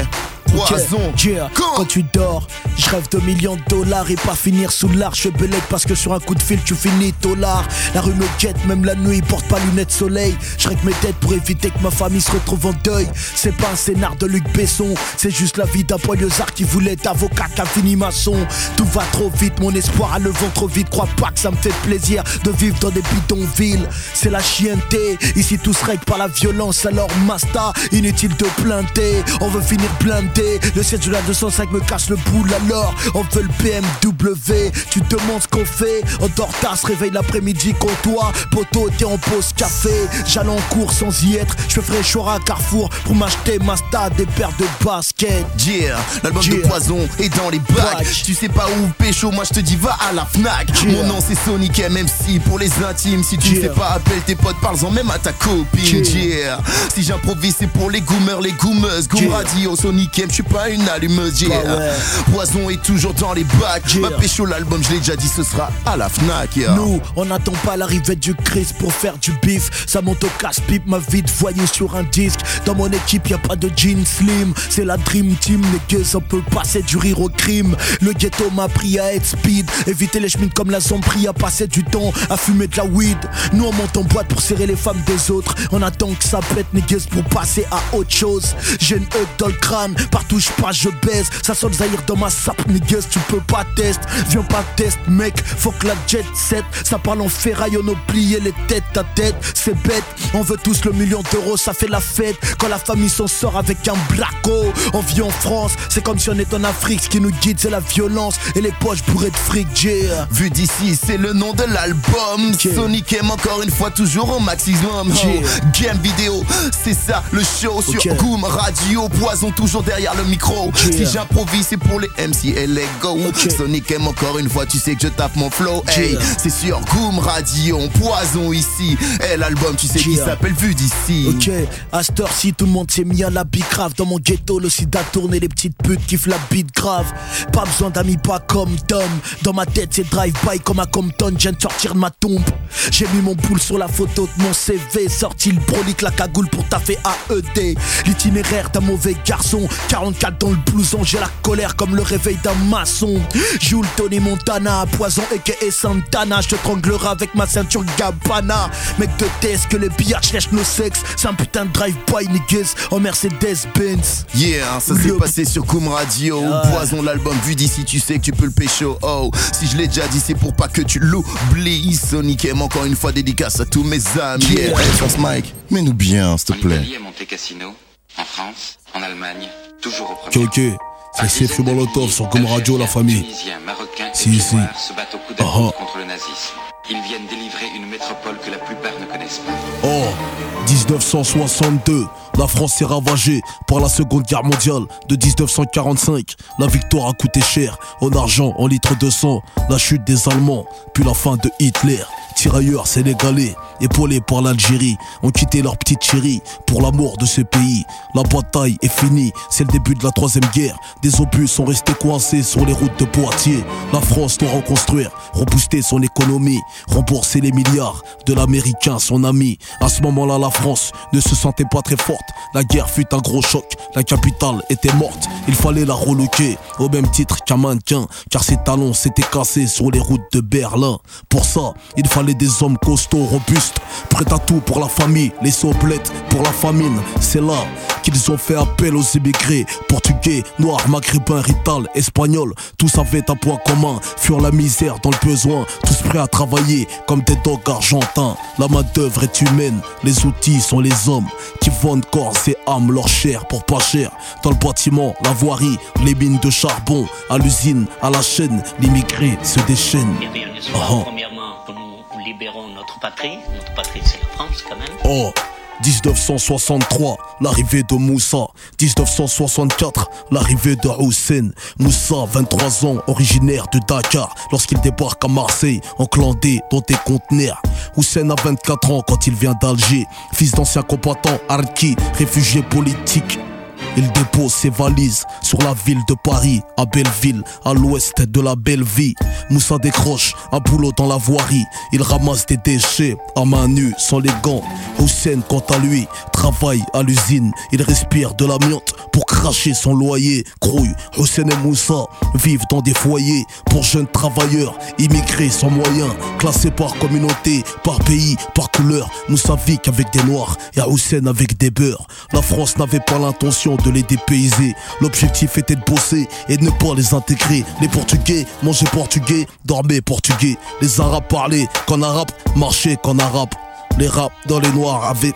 Poison. yeah. Quand tu dors, je rêve de millions de dollars et pas finir sous l'arche. Belègue parce que sur un coup de fil, tu finis dollar. La rue me guette, même la nuit, porte pas lunettes soleil. Je règle mes têtes pour éviter que ma famille se retrouve en deuil. C'est pas un scénar de Luc Besson, c'est juste la vie d'un banlieusard qui voulait être avocat qu'un fini maçon. Tout va trop vite, mon espoir a le vent trop vite. Crois pas que ça me fait plaisir de vivre dans des bidonvilles. C'est la chienté, ici tout se règle par la violence. Alors, Masta, inutile de plainter. On veut finir blindé. Le siège de la 205 me casse le boule. Alors, on veut le BMW. Tu demandes ce qu'on fait. On dort tard, se réveille l'après-midi qu'on toi. Poteau, t'es en pause café. J'allais en cours sans y être. Je ferai choix à Carrefour pour m'acheter Masta, des paires de baskets. Yeah, l'album de. Poison est dans les bacs. Tu sais pas où pécho, moi je te dis va à la Fnac. Yeah. Mon nom c'est Sonic MC pour les intimes. Si tu Yeah. sais pas, appelle tes potes, parle-en même à ta copine. Yeah. Si j'improvise, c'est pour les goomers, les goomeuses. Goom. Radio, Sonic M, je suis pas une allumeuse. Yeah. Bah ouais. Poison est toujours dans les bacs. Ma pécho, l'album, je l'ai déjà dit, ce sera à la Fnac. Yeah. Nous, on n'attend pas l'arrivée du Christ pour faire du bif. Ça monte au casse-pipe, ma vie de voyou sur un disque. Dans mon équipe, y a pas de jean slim. C'est la Dream Team, les gueux, on peut passer du rire au crime. Le ghetto m'a appris à être speed. Éviter les chemins comme la zombie, à passer du temps à fumer de la weed. Nous, on monte en boîte pour serrer les femmes des autres. On attend que ça pète, niggas, pour passer à autre chose. J'ai une dans le crâne, partout je passe, je baise. Ça sent le Zahir dans ma sape, niggas, tu peux pas test. Viens pas test, mec, faut que la jet set. Ça parle en ferraille, on a plié les têtes à tête. C'est bête, on veut tous le million d'euros, ça fait la fête. Quand la famille s'en sort avec un braco, on vit en France, c'est comme si on était en Afrique. Ce qui nous guide, c'est la violence et les poches bourrées de fric, yeah. Vu d'ici, c'est le nom de l'album. Sonic M encore une fois toujours au maximum. Oh, Yeah. Game vidéo, c'est ça le show sur. Goom Radio. Poison toujours derrière derrière le micro. Si j'improvise, c'est pour les MC et les go. Sonic aime encore une fois, tu sais que je tape mon flow. Hey, c'est sur Goom Radio, on poison ici. Et l'album, tu sais qui s'appelle Vue d'ici. Ok, à cette heure-ci, tout le monde s'est mis à la big grave. Dans mon ghetto, le sida tourne et les petites putes kiffent la beat grave. Pas besoin d'amis, pas comme Tom. Dans ma tête, c'est drive-by comme à Compton. Je viens de sortir de ma tombe. J'ai mis mon boule sur la photo de mon CV. Sorti le brolique, la cagoule pour taffer AED. L'itinéraire d'un mauvais garçon. 44 dans le blouson, j'ai la colère comme le réveil d'un maçon. Jules Tony Montana, poison et Santana. Je te tranglerai avec ma ceinture Gabbana. Mec de test que les billards lèchent nos sexes. C'est un putain de drive-by, niggas. En Mercedes-Benz. Yeah, ça s'est passé sur Koum Radio. Poison l'album vu d'ici, tu sais que tu peux le pécho. Oh, si je l'ai déjà dit, c'est pour pas que tu l'oublies. Sonic aime encore une fois dédicace à tous mes amis. Yeah, hey, France Mike, mets-nous bien, s'il te plaît. Italie, à Monte Cassino, en France, en Allemagne, toujours au premier. Molotov sur Comme Radio, la famille. Si, si. Se battent au coup Ah, d'épaule ah. contre le nazisme. Ils viennent délivrer une métropole que la plupart ne connaissent pas. Oh, 1962, la France est ravagée par la seconde guerre mondiale de 1945. La victoire a coûté cher, en argent, en litres de sang, la chute des Allemands, puis la fin de Hitler. Tirailleurs sénégalais, épaulés par l'Algérie, ont quitté leur petite chérie pour la mort de ce pays. La bataille est finie, c'est le début de la troisième guerre. Des obus sont restés coincés sur les routes de Poitiers. La France doit reconstruire, rebooster son économie, rembourser les milliards de l'américain, son ami. À ce moment-là, la France ne se sentait pas très forte. La guerre fut un gros choc, la capitale était morte. Il fallait la reloquer au même titre qu'un mannequin, car ses talons s'étaient cassés sur les routes de Berlin. Pour ça, il fallait des hommes costauds, robustes, prêts à tout pour la famille, les soplettes pour la famine. C'est là qu'ils ont fait appel aux immigrés, portugais, noirs, maghrébins, rital, espagnols. Tous avaient un point commun, fuir la misère dans le besoin, tous prêts à travailler comme des dogs argentins. La main d'œuvre est humaine, les outils sont les hommes qui vendent corps et âme leur chair pour pas cher. Dans le bâtiment, la voirie, les mines de charbon, à l'usine, à la chaîne, l'immigré se déchaîne. Eh bien, Ah, ah. premièrement, nous libérons notre patrie. Notre patrie, c'est la France, quand même. Oh 1963, l'arrivée de Moussa. 1964, l'arrivée de Hussein. Moussa, 23 ans, originaire de Dakar, lorsqu'il débarque à Marseille, enclandé dans des conteneurs. Hussein a 24 ans quand il vient d'Alger, fils d'ancien combattant harki, réfugié politique. Il dépose ses valises sur la ville de Paris, à Belleville, à l'ouest de la belle vie. Moussa décroche un boulot dans la voirie. Il ramasse des déchets à main nue, sans les gants. Hussein, quant à lui, travaille à l'usine. Il respire de l'amiante pour cracher son loyer. Crouille, Hussein et Moussa vivent dans des foyers pour jeunes travailleurs, immigrés sans moyens, classés par communauté, par pays, par couleur. Moussa vit qu'avec des noirs et Hussein avec des beurs. La France n'avait pas l'intention de les dépayser. L'objectif était de bosser et de ne pas les intégrer. Les Portugais mangeaient portugais, dormaient portugais. Les Arabes parlaient qu'en arabe, marchaient qu'en arabe. Les rap dans les noirs avaient.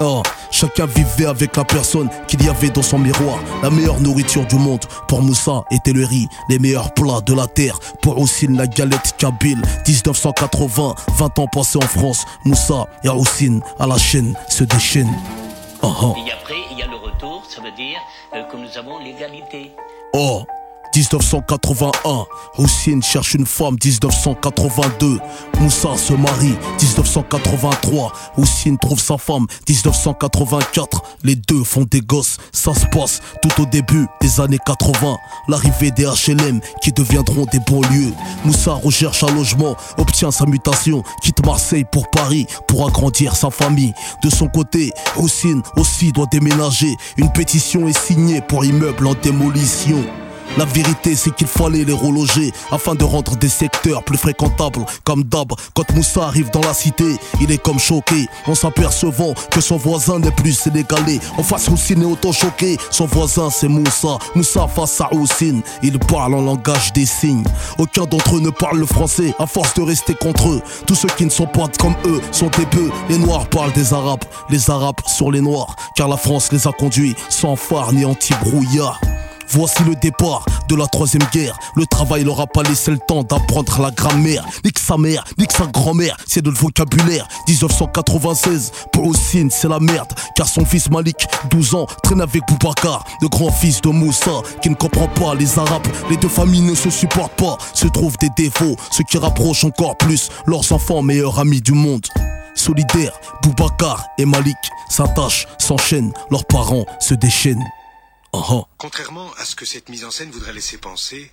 Oh, chacun vivait avec la personne qu'il y avait dans son miroir. La meilleure nourriture du monde pour Moussa était le riz. Les meilleurs plats de la terre pour Houssine la galette kabyle. 1980, 20 ans passés en France. Moussa et Houssine à la chaîne se déchaînent. Oh, ça veut dire euh, que nous avons l'égalité. Oh 1981, Houssine cherche une femme 1982, Moussa se marie 1983, Houssine trouve sa femme 1984, les deux font des gosses, ça se passe tout au début des années 80, l'arrivée des HLM qui deviendront des banlieues. Moussa recherche un logement, obtient sa mutation, quitte Marseille pour Paris pour agrandir sa famille. De son côté, Houssine aussi doit déménager, une pétition est signée pour immeuble en démolition. La vérité c'est qu'il fallait les reloger afin de rendre des secteurs plus fréquentables comme d'hab. Quand Moussa arrive dans la cité, il est comme choqué en s'apercevant que son voisin n'est plus sénégalais. En face Houssine est autant choqué, son voisin c'est Moussa. Moussa face à Houssine, il parle en langage des signes. Aucun d'entre eux ne parle le français à force de rester contre eux. Tous ceux qui ne sont pas comme eux sont des bœufs. Les noirs parlent des arabes, les arabes sur les noirs, car la France les a conduits sans phare ni anti-brouillard. Voici le départ de la troisième guerre. Le travail leur a pas laissé le temps d'apprendre la grammaire. Nique sa mère, nique sa grand-mère, c'est de le vocabulaire. 1996, pour Houssine, c'est la merde. Car son fils Malik, 12 ans, traîne avec Boubacar, le grand-fils de Moussa, qui ne comprend pas les arabes. Les deux familles ne se supportent pas, se trouvent des défauts, ce qui rapproche encore plus leurs enfants meilleurs amis du monde. Solidaires, Boubacar et Malik s'attachent, s'enchaînent, leurs parents se déchaînent. Contrairement à ce que cette mise en scène voudrait laisser penser,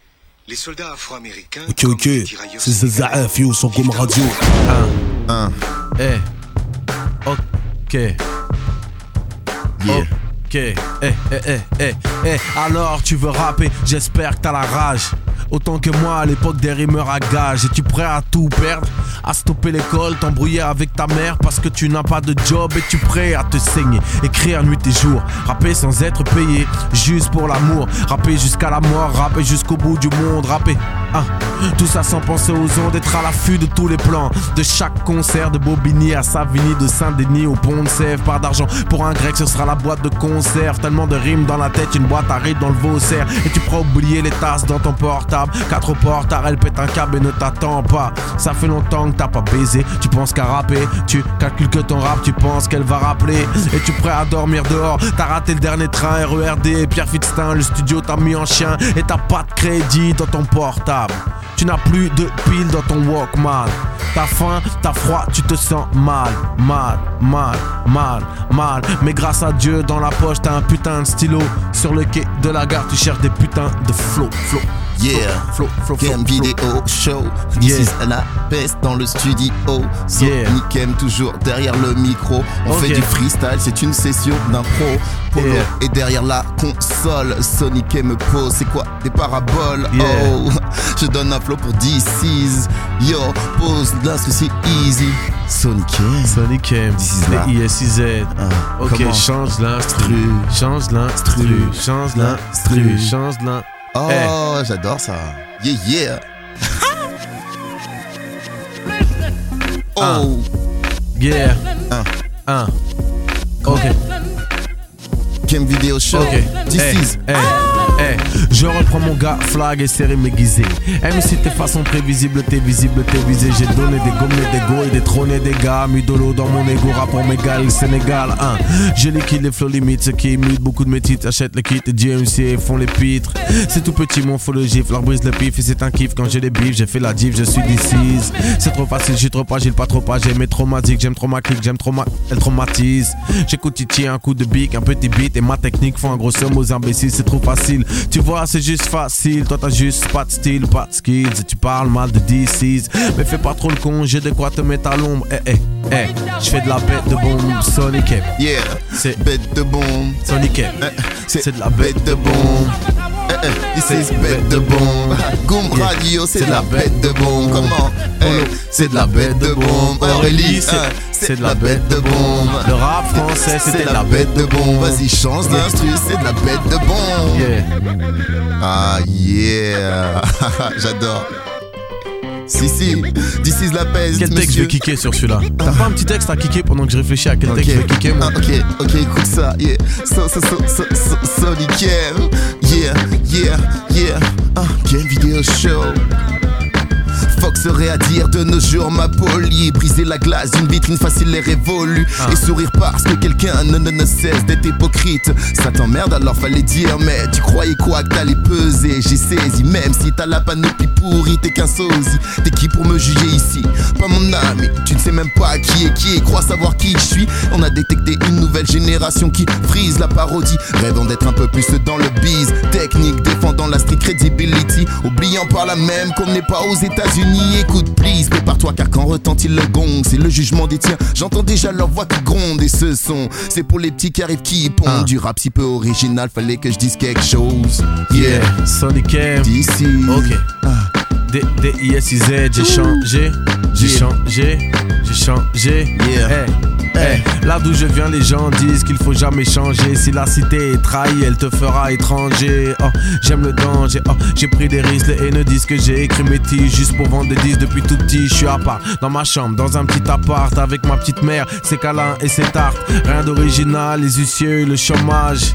les soldats afro-américains. Ok, ok, c'est yo, sur Gomme Radio. Un. Eh. Ok. Ok. Eh, eh, eh, eh, eh. Alors, tu veux rapper, j'espère que t'as la rage. Autant que moi à l'époque des rimeurs à gage. Es-tu prêt à tout perdre? À stopper l'école, t'embrouiller avec ta mère parce que tu n'as pas de job? Es-tu prêt à te saigner Écrire nuit et jour? Rapper sans être payé, juste pour l'amour. Rapper jusqu'à la mort, rapper jusqu'au bout du monde. Rapper, hein Tout ça sans penser aux ondes Être à l'affût de tous les plans. De chaque concert de Bobigny à Savigny De Saint-Denis au Pont de Sèvres Par d'argent pour un grec ce sera la boîte de conserve Tellement de rimes dans la tête, une boîte rythme dans le Vaussaire. Et tu pourras oublier les tasses dans ton portable. Quatre portes, elle pète un câble et ne t'attend pas. Ça fait longtemps que t'as pas baisé. Tu penses qu'à rapper, tu calcules que ton rap Tu penses qu'elle va rappeler. Et tu prêt à dormir dehors. T'as raté le dernier train RERD Pierre Fitztin, le studio t'a mis en chien. Et t'as pas de crédit dans ton portable tu n'as plus de piles dans ton Walkman. T'as faim, t'as froid, tu te sens mal, mal, mal, mal, mal. Mais grâce à Dieu, dans la poche, t'as un putain de stylo. Sur le quai de la gare, tu cherches des putains de flow, flow. Yeah, flow, flow, flow, Game. Video Show. This Yeah. is la peste dans le studio. Yeah. Sonic M toujours derrière le micro. On fait du freestyle, c'est une session d'impro. Polo Yeah. est derrière la console. Sonic M me pose, c'est quoi des paraboles? Yeah. Oh, je donne un flow pour DC's. Yo, pose là, c'est easy. Sonic M. Sonic M, là. ISIZ. ok, comment change l'instru, change l'instru, change l'instru, change l'instru. Oh, j'adore ça. Yeah, yeah. oh. Yeah. Un. Ok. Game Video Show. Ok. This Hey, is. hey, hey. Je reprends mon gars, flag et serré m'aiguisé. Même si t'es façon prévisible, t'es visible, t'es visé. J'ai donné des gommes, des go et des trônes des gars. Mis de l'eau dans mon ego, rapport mégal, Sénégal. Hein. Je liquide les flots limites, ce qui imite beaucoup de mes titres. Achète le kit, DMC font les pitres. C'est tout petit, mon faux le gifle, leur brise le pif et c'est un kiff quand j'ai les bifs. J'ai fait la div, je suis DC's. C'est trop facile, suis trop agile, pas trop âgé, mais traumatique. J'aime trop ma j'aime trop. Elle traumatise. J'écoute Titi, un coup de bic, un petit beat et ma technique font un gros somme aux imbéciles, c'est trop facile. Tu vois, c'est juste facile. Toi, t'as juste pas de style, pas de skills. Et tu parles mal de DC's. Mais fais pas trop le con, j'ai de quoi te mettre à l'ombre. Eh, eh, eh. Je fais de la bête de bombe, Sonic. Yeah, c'est bête de bombe. Sonic M. C'est de la bête de bombe. Eh, eh, is bête de bombe. Goom. Radio, c'est de la bête de bombe. Comment Eh, C'est de la bête de bombe. Aurélie, c'est- c'est de la bête de bombe. Le rap français, c'est de la bête de bombe. Vas-y, change d'instru, c'est de la bête de bombe. Yeah. Ah yeah, j'adore. Si, si, this is la peste. Quel texte je vais kicker sur celui-là T'as pas un petit texte à kicker pendant que je réfléchis à quel texte je vais kicker moi Ah, ok, ok, écoute ça, yeah. So, so, so, so, so, M. Yeah, yeah, yeah. Ah, game video show. Fox serait à dire de nos jours ma polie. Briser la glace d'une vitrine facile et révolue. Ah. Et sourire parce que quelqu'un ne, ne, ne cesse d'être hypocrite. Ça t'emmerde alors fallait dire Mais tu croyais quoi que t'allais peser? J'ai saisi même si t'as la panoplie pourrie T'es qu'un sosie. T'es qui pour me juger ici? Pas mon ami. Tu ne sais même pas qui est qui et crois savoir qui je suis. On a détecté une nouvelle génération qui frise la parodie Rêvant d'être un peu plus dans le biz. Technique défendant la street credibility Oubliant par là même qu'on n'est pas aux États-Unis Écoute please prépare-toi car quand retentit le gong C'est le jugement des tiens. J'entends déjà leur voix qui gronde et ce son C'est pour les petits qui arrivent qui pondent. Du rap si peu original fallait que je dise quelque chose. Yeah, Sonic M. D'ici. Ok. D D I S I Z, j'ai changé, j'ai Yeah. changé, j'ai changé. Yeah. Hey, hey. Là d'où je viens, les gens disent qu'il faut jamais changer. Si la cité est trahie, elle te fera étranger. Oh, j'aime le danger. Oh, j'ai pris des risques. Les haineux disent que j'ai écrit mes tiges juste pour vendre des disques depuis tout petit. Je suis à part dans ma chambre, dans un petit appart avec ma petite mère, ses câlins et ses tartes. Rien d'original, les huissiers, le chômage.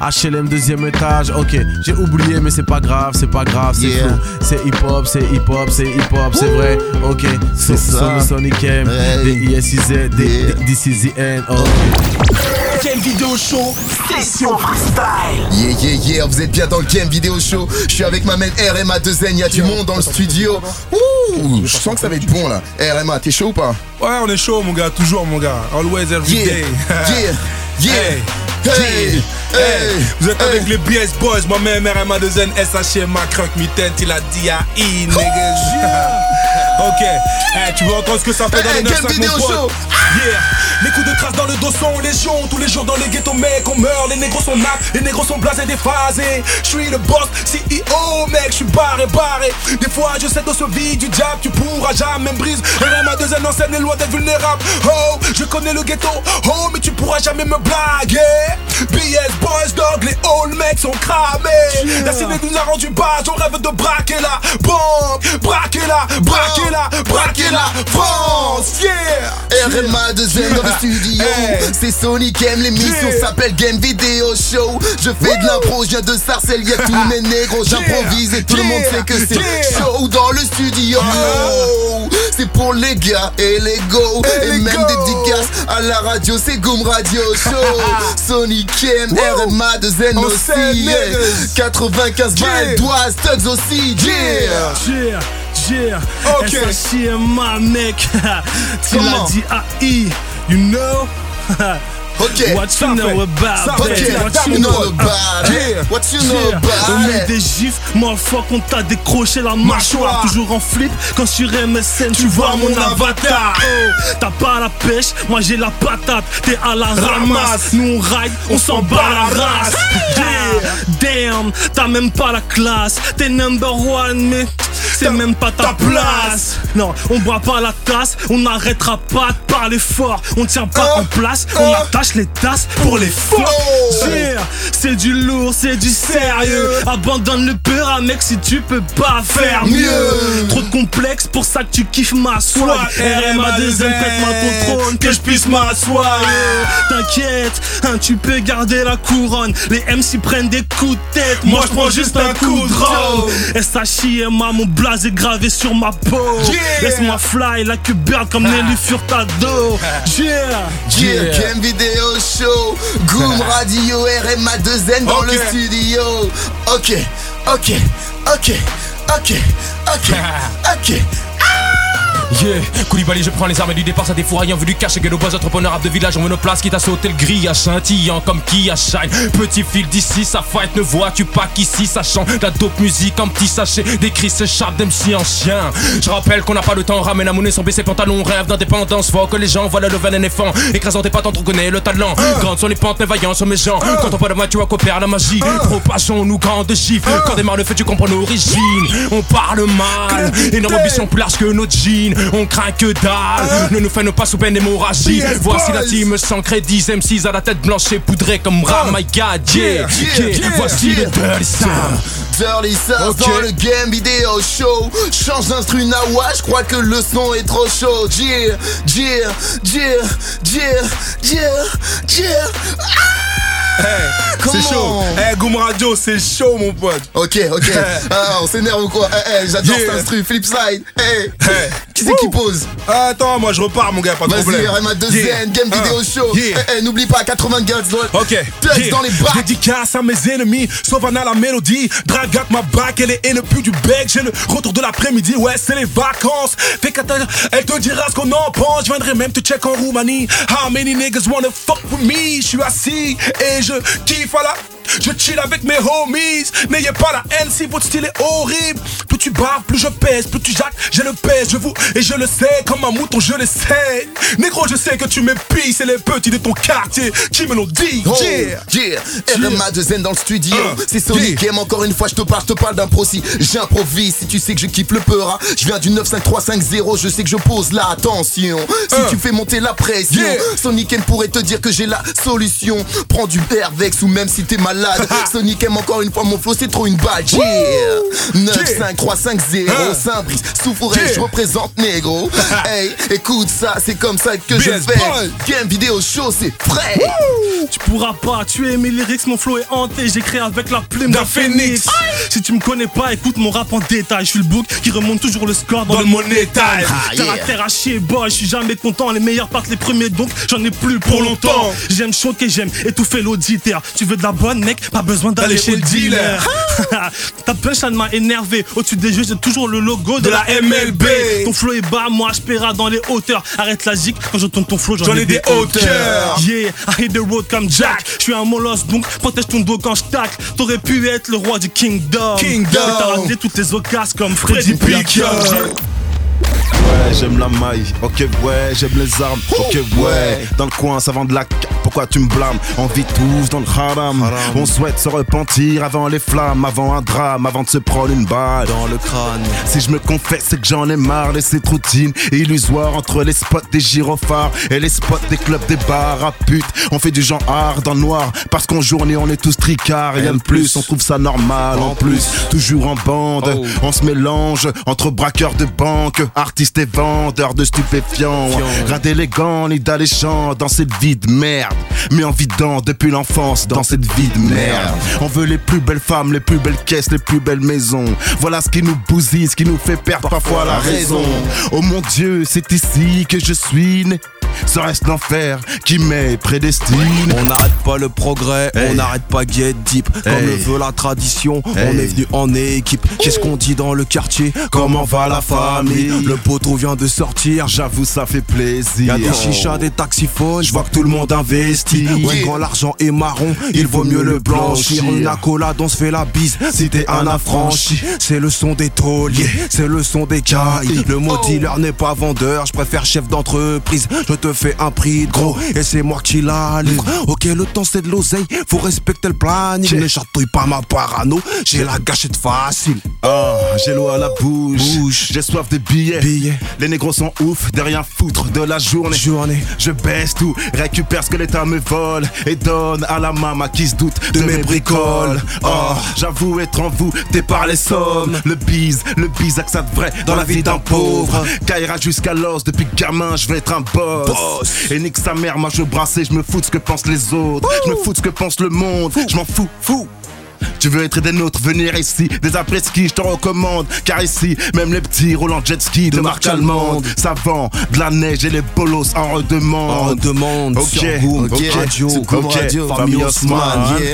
HLM deuxième étage, ok. J'ai oublié, mais c'est pas grave, c'est pas grave, c'est Yeah. fou. C'est hip hop, c'est hip hop, c'est hip hop, c'est vrai, ok. C'est ça. Sony Sonic M, Hey. D-I-S-I-Z, D- This is the end, ok. Game Vidéo Show, session freestyle. Yeah, yeah, yeah, vous êtes bien dans le game vidéo show. Je suis avec ma main RMA2N, y a du monde dans le studio. Ouh, je sens que ça va être bon là. RMA, t'es chaud ou pas? Ouais, on est chaud, mon gars, toujours, mon gars. Always, every Yeah, day. yeah, yeah, Hey, hey, hey, Vous êtes avec les BS Boys, moi-même, RMA 2N, SHM, Crunk, Mitten, il a dit à I, niggas. Ok, Eh, tu veux entendre ce que ça fait dans les 9 mon pote. Yeah, les coups de crasse dans le dos sont légion. Tous les jours dans les ghettos mec on meurt. Les négros sont nappes, les négros sont blasés déphasés. Je suis le boss, CEO mec, je suis barré barré. Des fois je sais dans ce vide du diable Tu pourras jamais me brise RMA 2 N en scène est loin d'être vulnérable. Oh, je connais le ghetto. Oh, mais tu pourras jamais me blaguer. BS Boys Dog, les old mecs sont cramés. La cité nous a rendu bas, on rêve de braquer la bombe. Braquer la, braquer la, braquer la France. Yeah. RMA2N dans le studio. C'est Sonic M, l'émission s'appelle Game Video Show. Je fais de l'impro, je viens de Sarcelles, y'a tous mes négros, j'improvise et tout le monde sait que c'est chaud dans le studio. C'est pour les gars et les go. Et même dédicaces à la radio, c'est Goom Radio Show. Sonic M, RMA2N On aussi. sait, yeah. niggas. 95 Yeah. balles, Doise, Tugs aussi. Yeah. Yeah, yeah. Ok. Mec. tu l'as dit AI, you know? Ok. What you know about it? What you know about it? What you know about On met des gifs, motherfuck, on t'a décroché la mâchoire. Toujours en flip, quand sur MSN, tu vois mon avatar. Oh, T'as pas la pêche, moi j'ai la patate. T'es à la ramasse, nous on ride, on s'en bat la race. Damn, t'as même pas la classe. T'es number one, mais c'est même pas ta place. Non, on boit pas la tasse, on n'arrêtera pas de parler fort. On tient pas en place, on attache les tasses pour les forts. Yeah, C'est du lourd, c'est du sérieux. Abandonne le peur, mec, si tu peux pas faire mieux. Trop de complexe, pour ça que tu kiffes ma swag. RMA 2 prête-moi ton trône, que je puisse m'asseoir. Yeah. T'inquiète, hein, tu peux garder la couronne. Les MC prennent des coups de tête, moi je prends juste un coup de drone. SHIMA, mon blaze est gravé sur ma peau. Yeah. Laisse-moi fly like a bird comme Nelly Furtado. Yeah, Yeah, Game Video Show, Goom Radio, RMA2N dans Ok. le studio. Ok, ok, ok, ok, ok, ok. Yeah, Koulibaly, je prends les armes du départ, ça défouraillant vu du cash et que nos boss entrepreneurs rap de village ont monoplace qui t'a sauté le grillage scintillant comme qui a shine. Petit fil d'ici, ça fight, ne vois-tu pas qu'ici ça chante la dope musique en petit sachet, des cris s'échappent d'MC en chien. Je rappelle qu'on n'a pas le temps, ramène la monnaie sans baisser pantalon, rêve d'indépendance, faut que les gens voient le level éléphant. Écrasant tes pattes, on connaît le talent. Grande sur les pentes, mais vaillant sur mes gens. Quand on parle de moi, tu vois la magie. Propageons-nous grande gifle. Quand démarre le feu, tu comprends l'origine. On parle mal, et nos ambitions plus larges que nos jeans. On craint que dalle, ne nous fais pas sous peine d'hémorragie. Voici la Boys. team sans crédit, M6 à la tête blanche et poudrée comme Ram, my god, yeah, yeah. Voici le Dirty Sam. Dirty Ok. dans le Game Video Show. Change d'instru Nawa, je crois que le son est trop chaud. Yeah, yeah, yeah, yeah, yeah, yeah. C'est Comment chaud. Eh, Goom Radio, c'est chaud, mon pote. Ok, ok. Ah, on s'énerve ou quoi? Eh, eh, J'adore Yeah. cet instru, Flipside. Eh, qui c'est qui pose Attends, moi je repars, mon gars, pas de Vas-y, problème. RMA2N, Yeah. Game Ah. Show. Yeah. Eh, eh, n'oublie pas, 80 gars dans, Ok, yeah. dans les bras. Dédicace à mes ennemis, Sauvana la mélodie, Dragat ma bac, elle est et le plus du bec, j'ai le retour de l'après-midi, ouais c'est les vacances. Fais elle te dira ce qu'on en pense, je viendrai même te check en Roumanie. How many niggas wanna fuck with me? Je suis assis et je kiffe à la. Je chill avec mes homies, n'ayez pas la haine si votre style est horrible. Plus tu barres, plus je pèse, plus tu jacques, j'ai le pèse, je vous et je le sais, comme un mouton je le sais. Négro, je sais que tu m'épices, c'est les petits de ton quartier qui me l'ont dit. Oh, Yeah. yeah, RMA de Zen dans le studio. Uh, c'est Sonic M, encore une fois, je te parle, je te parle si j'improvise. Si tu sais que je kiffe le peur, hein. je viens du 95350, je sais que je pose la attention. Si Uh. tu fais monter la pression, Yeah. Sonic M pourrait te dire que j'ai la solution. Prends du Airvex ou même si t'es malade, malade. Sonic aime encore une fois mon flow, c'est trop une balle. Yeah. 9, 5, 3, 5, 0. Hein. Saint-Brice, sous forêt, Yeah. je représente négro. Hey, écoute ça, c'est comme ça que je fais. Game vidéo show, c'est prêt. Tu pourras pas tuer mes lyrics, mon flow est hanté, créé avec la plume d'un phénix. Si tu me connais pas, écoute mon rap en détail. Je suis le book qui remonte toujours le score dans, Dans le money time. Ah, yeah. Caractère à chier, boy, je suis jamais content. Les meilleurs partent les premiers, donc j'en ai plus pour longtemps. J'aime choquer, j'aime étouffer l'auditeur. Tu veux de la bonne, mec Pas besoin d'aller chez le dealer. Ta punchline m'a énervé. Au-dessus des jeux, j'ai toujours le logo de, De la MLB. Ton flow est bas, moi je paiera dans les hauteurs. Arrête la zik, quand j'entends ton flow, J'en ai des hauteurs. Yeah, I hit the road comme Jack. Je suis un molosse, donc protège ton dos quand je tacle. T'aurais pu être le roi du Kingdom. Kingdom. Mais T'as raté toutes tes occasions comme Freddy Freddy. Ouais, j'aime la maille, ok ouais, j'aime les armes, ok ouais. Dans le coin ça vend de la pourquoi tu me blâmes? On vit tous dans le haram, on souhaite se repentir avant les flammes Avant un drame, avant de se prendre une balle. Dans le crâne. Si je me confesse c'est que j'en ai marre de cette routine Illusoire entre les spots des gyrophares Et les spots des clubs, des bars à pute. On fait du genre art dans le noir Parce qu'en journée on est tous tricards. Rien de plus, on trouve ça normal en plus. Toujours en bande, on se mélange entre braqueurs de banque, artistes et vendeurs de stupéfiants. Rien d'élégant ni d'alléchant dans cette vie de merde. Mais en vidant depuis l'enfance dans cette vie de merde. On veut les plus belles femmes, les plus belles caisses, les plus belles maisons. Voilà ce qui nous bousille, ce qui nous fait perdre parfois la raison. Oh mon Dieu, c'est ici que je suis né. Ça reste l'enfer qui m'est prédestiné. On n'arrête pas le progrès, on n'arrête pas get deep. Comme Hey. le veut la tradition, on est venu en équipe. Qu'est-ce qu'on dit dans le quartier? Comment va la famille? Le poteau vient de sortir. J'avoue, ça fait plaisir. Y'a des chichas, des taxiphones, je vois que tout le monde investit. Ouais, Yeah. quand l'argent est marron, il vaut mieux le blanchir. Une accolade, on se fait la bise. Si t'es un affranchi, c'est le son des tauliers, c'est le son des cailles. Le mot dealer n'est pas vendeur, je préfère chef d'entreprise. Je te fais un prix de gros et c'est moi qui la livre. Ok, le temps c'est de l'oseille, faut respecter le planning. Ne chatouille pas ma parano, j'ai la gâchette facile. Ah, j'ai l'eau à la bouche. J'ai soif de billets. Les négros sont ouf, de rien foutre de la journée. Journée. Je baisse tout, récupère ce que l'État me vole et donne à la maman qui se doute de, mes bricoles. Oh, j'avoue être en vous, t'es par les sommes. Le bise, le bise accent vrai dans la vie d'un pauvre. Caillera jusqu'à l'os, depuis gamin, je veux être un boss. Et nique sa mère, moi je brasse et je me fous de ce que pensent les autres. Je me fous de ce que pense le monde, je m'en fous, fou. Tu veux être des nôtres, venir ici, des après-ski, je te recommande. Car ici, même les petits en jet ski de marque allemande. Ça vend de la neige et les bolos en redemande. En redemande, ok, sur Boom, ok, Radio, ok, Boom Radio, Famille Osman, Osman, yeah.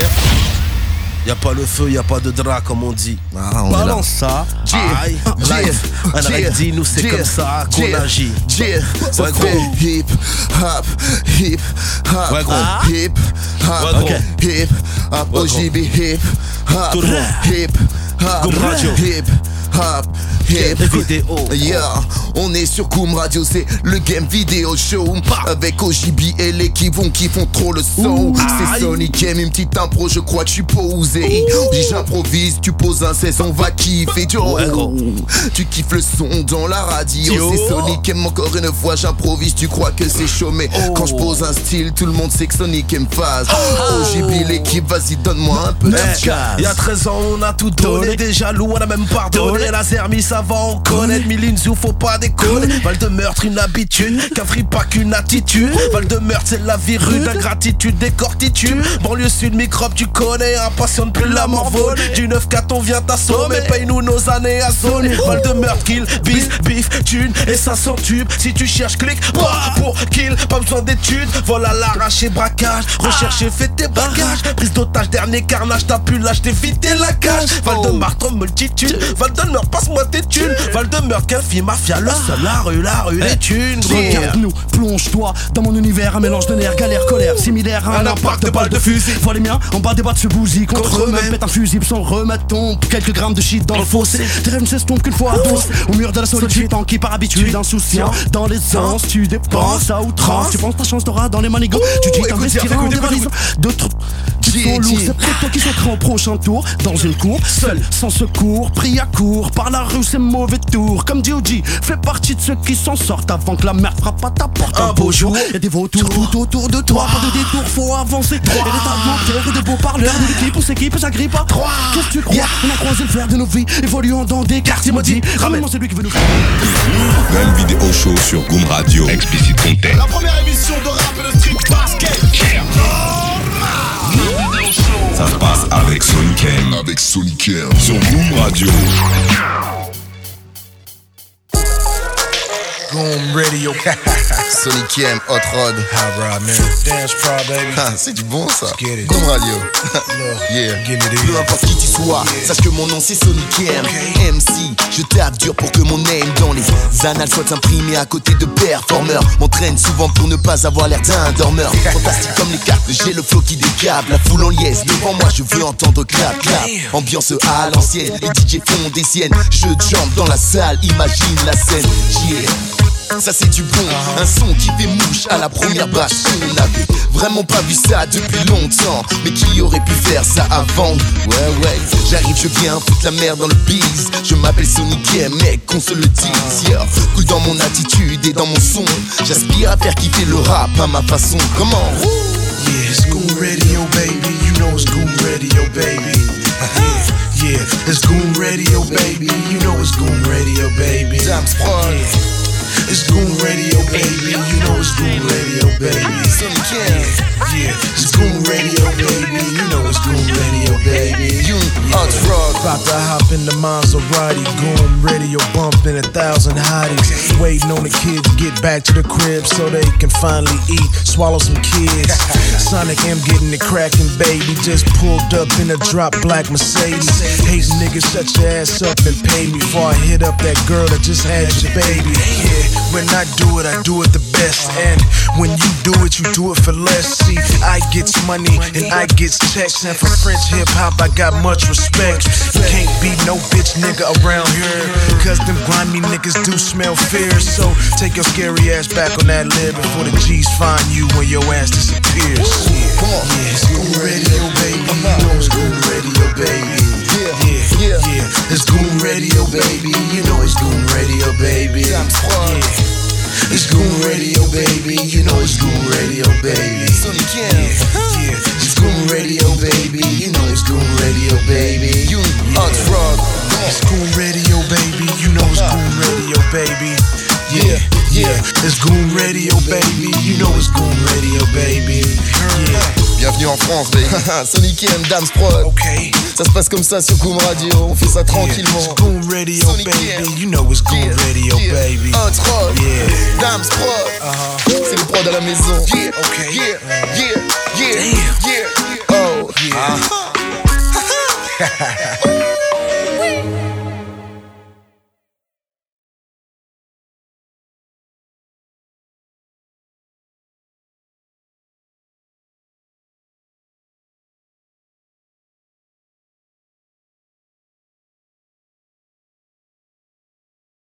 Y a pas le feu, y a pas de drap comme on dit. Ah, on. Balance ça. Yeah, Aïe. un yeah, like dit, nous c'est comme ça qu'on agit. Ça Ouais, gros. hip hop, hip hop, Ouais, gros. hip hop, hip hop, OJB hip hop, hip hop, hip hop, hip Vidéo. Yeah, on est sur Goom Radio, c'est le game vidéo show avec OJB et l'équipe vont qui font trop le son. C'est Sonic M, une petite impro, je crois que je suis posé. Dis j'improvise, tu poses un 16, on va kiffer. Gros. Tu kiffes le son dans la radio. C'est Sonic M, encore une fois, j'improvise. Tu crois que c'est chaud, mais quand je pose un style, tout le monde sait que Sonic M phase. OJB, l'équipe, vas-y, donne-moi un peu de jazz. Il y a 13 ans, on a tout donné. Des jaloux, on a même pardonné. La Zermi, ça va, on connaît. Milinzou, faut pas déconner. Val de meurtre, une habitude. Cafri, pas qu'une attitude. Val de meurtre, c'est la vie rude. Ingratitude, décortitude. Banlieue sud, microbe, tu connais. Impatiente, plus la morvole. Du 9-4, on vient t'assommer. Paye-nous nos années à zoner. Val de meurtre, kill, bis, bif, thune. Et ça s'entube. Si tu cherches, clique. Bah, pour kill, pas besoin d'études. Vol à l'arraché, braquage. Rechercher, fais tes bagages. Prise d'otage, dernier carnage. T'as pu lâcher, éviter la cage. Val de martre, multitude. Val de passe-moi tes thunes. Val de meurtre, qu'un film mafia. Le seul, la rue, la rue, les thunes. Regarde-nous, plonge-toi dans mon univers, un mélange de nerfs, galère, colère, similaire à un, impact de balles de fusil. Vois les miens, en bas des bas de ce contre eux-mêmes, pète un fusible sans remettre ton quelques grammes de shit dans le fossé. Tes rêves ne s'estompent qu'une fois à dos, au mur de la solitude, tant qui par habitude, insouciant. Dans les anses, tu dépenses à outrance, tu penses ta chance t'auras dans les manigots. Tu dis en écoute, dévalisant d'autres. qui sont lourds. C'est toi qui souhaiterais au prochain tour. Dans une cour, seul, sans secours, pris à court. Par la rue, c'est mauvais tour. Comme G.O.G. fais partie de ceux qui s'en sortent avant que la merde frappe à ta porte. Un beau jour, y'a des vautours tout autour de toi. Pas de détour, faut avancer. Et des et de beaux parleurs. De l'équipe, on s'équipe, j'agrippe pas. Qu'est-ce que tu crois? On a croisé le fer de nos vies, évoluant dans des quartiers maudits. Ramène-moi celui qui veut nous faire. Même vidéo show sur Goom Radio. Explicit content. La première émission de rap et de street basket. Ça se passe avec Sonic. Avec Sonic. Sur Goom Radio. Boom radio. Sonic M, Hot Rod. Hot Rod, man. Dance pro, baby. Ah, c'est du bon ça. Goom Radio. yeah. Peu importe qui tu sois, sache que mon nom c'est Sonic M. MC, je tape dur pour que mon name dans les annales soit imprimé à côté de performeurs. M'entraîne souvent pour ne pas avoir l'air d'un dormeur. Fantastique comme les cartes, j'ai le flow qui décable. La foule en liesse, devant moi je veux entendre clap clap. Ambiance à l'ancienne, les DJ font des siennes. Je jump dans la salle, imagine la scène. Yeah. Ça c'est du bon, un son qui fait mouche à la première bâche On n'avait vraiment pas vu ça depuis longtemps Mais qui aurait pu faire ça avant? Ouais ouais, j'arrive, je viens foutre la merde dans le biz Je m'appelle Sonic M, mec, qu'on se le dise yeah. Cool dans mon attitude et dans mon son J'aspire à faire kiffer le rap à ma façon Comment Yeah, it's Goon Radio, baby. You know it's Goon Radio, baby. yeah, it's Goon Radio, baby. You know it's Goon Radio, baby. Yeah. It's Goon Radio, baby. You know it's Goon Radio, baby. Yeah, it's Goon Radio, baby. You know it's Goon Radio, baby. You uh, hot rock. About to hop in the Maserati, Goon Radio, bumping a thousand hotties. Waiting on the kids to get back to the crib so they can finally eat, swallow some kids. Sonic M getting it cracking, baby. Just pulled up in a drop black Mercedes. Hate niggas, shut your ass up and pay me before I hit up that girl that just had your baby. Yeah, when I do it, I do it the best. And when you do it, you do it for less. See, I gets money and I gets checks. And for French hip hop, I got much respect. You can't be no bitch nigga around here. Cause them grimy niggas do smell fierce. So take your scary ass back on that lid before the G's find you when your ass disappears. Yeah, Goon Radio, baby. You know it's Goon Radio, baby. Yeah, yeah, yeah. It's Goon Radio, baby. You know it's Goon Radio, baby. Yeah. It's Goon Radio, baby. You know it's Goon Radio, baby. Yeah, yeah. It's Goon Radio, baby. You know it's Goon Radio, baby. You rock. It's Goon Radio, baby. You know it's Goon Radio, baby. Yeah, yeah. It's Goon Radio, baby. You know it's Goon Radio, baby. Yeah. Bienvenue en France, baby. Sonic M, Dams Prod. Okay. Ça se passe comme ça sur Goom Radio. On fait ça tranquillement. It's Goon Radio, baby. You know it's Goon Radio, baby. Hot rock. Yeah. Dams Prod. C'est le prod à la maison. Yeah, okay. yeah, yeah, yeah, yeah. Oh, yeah.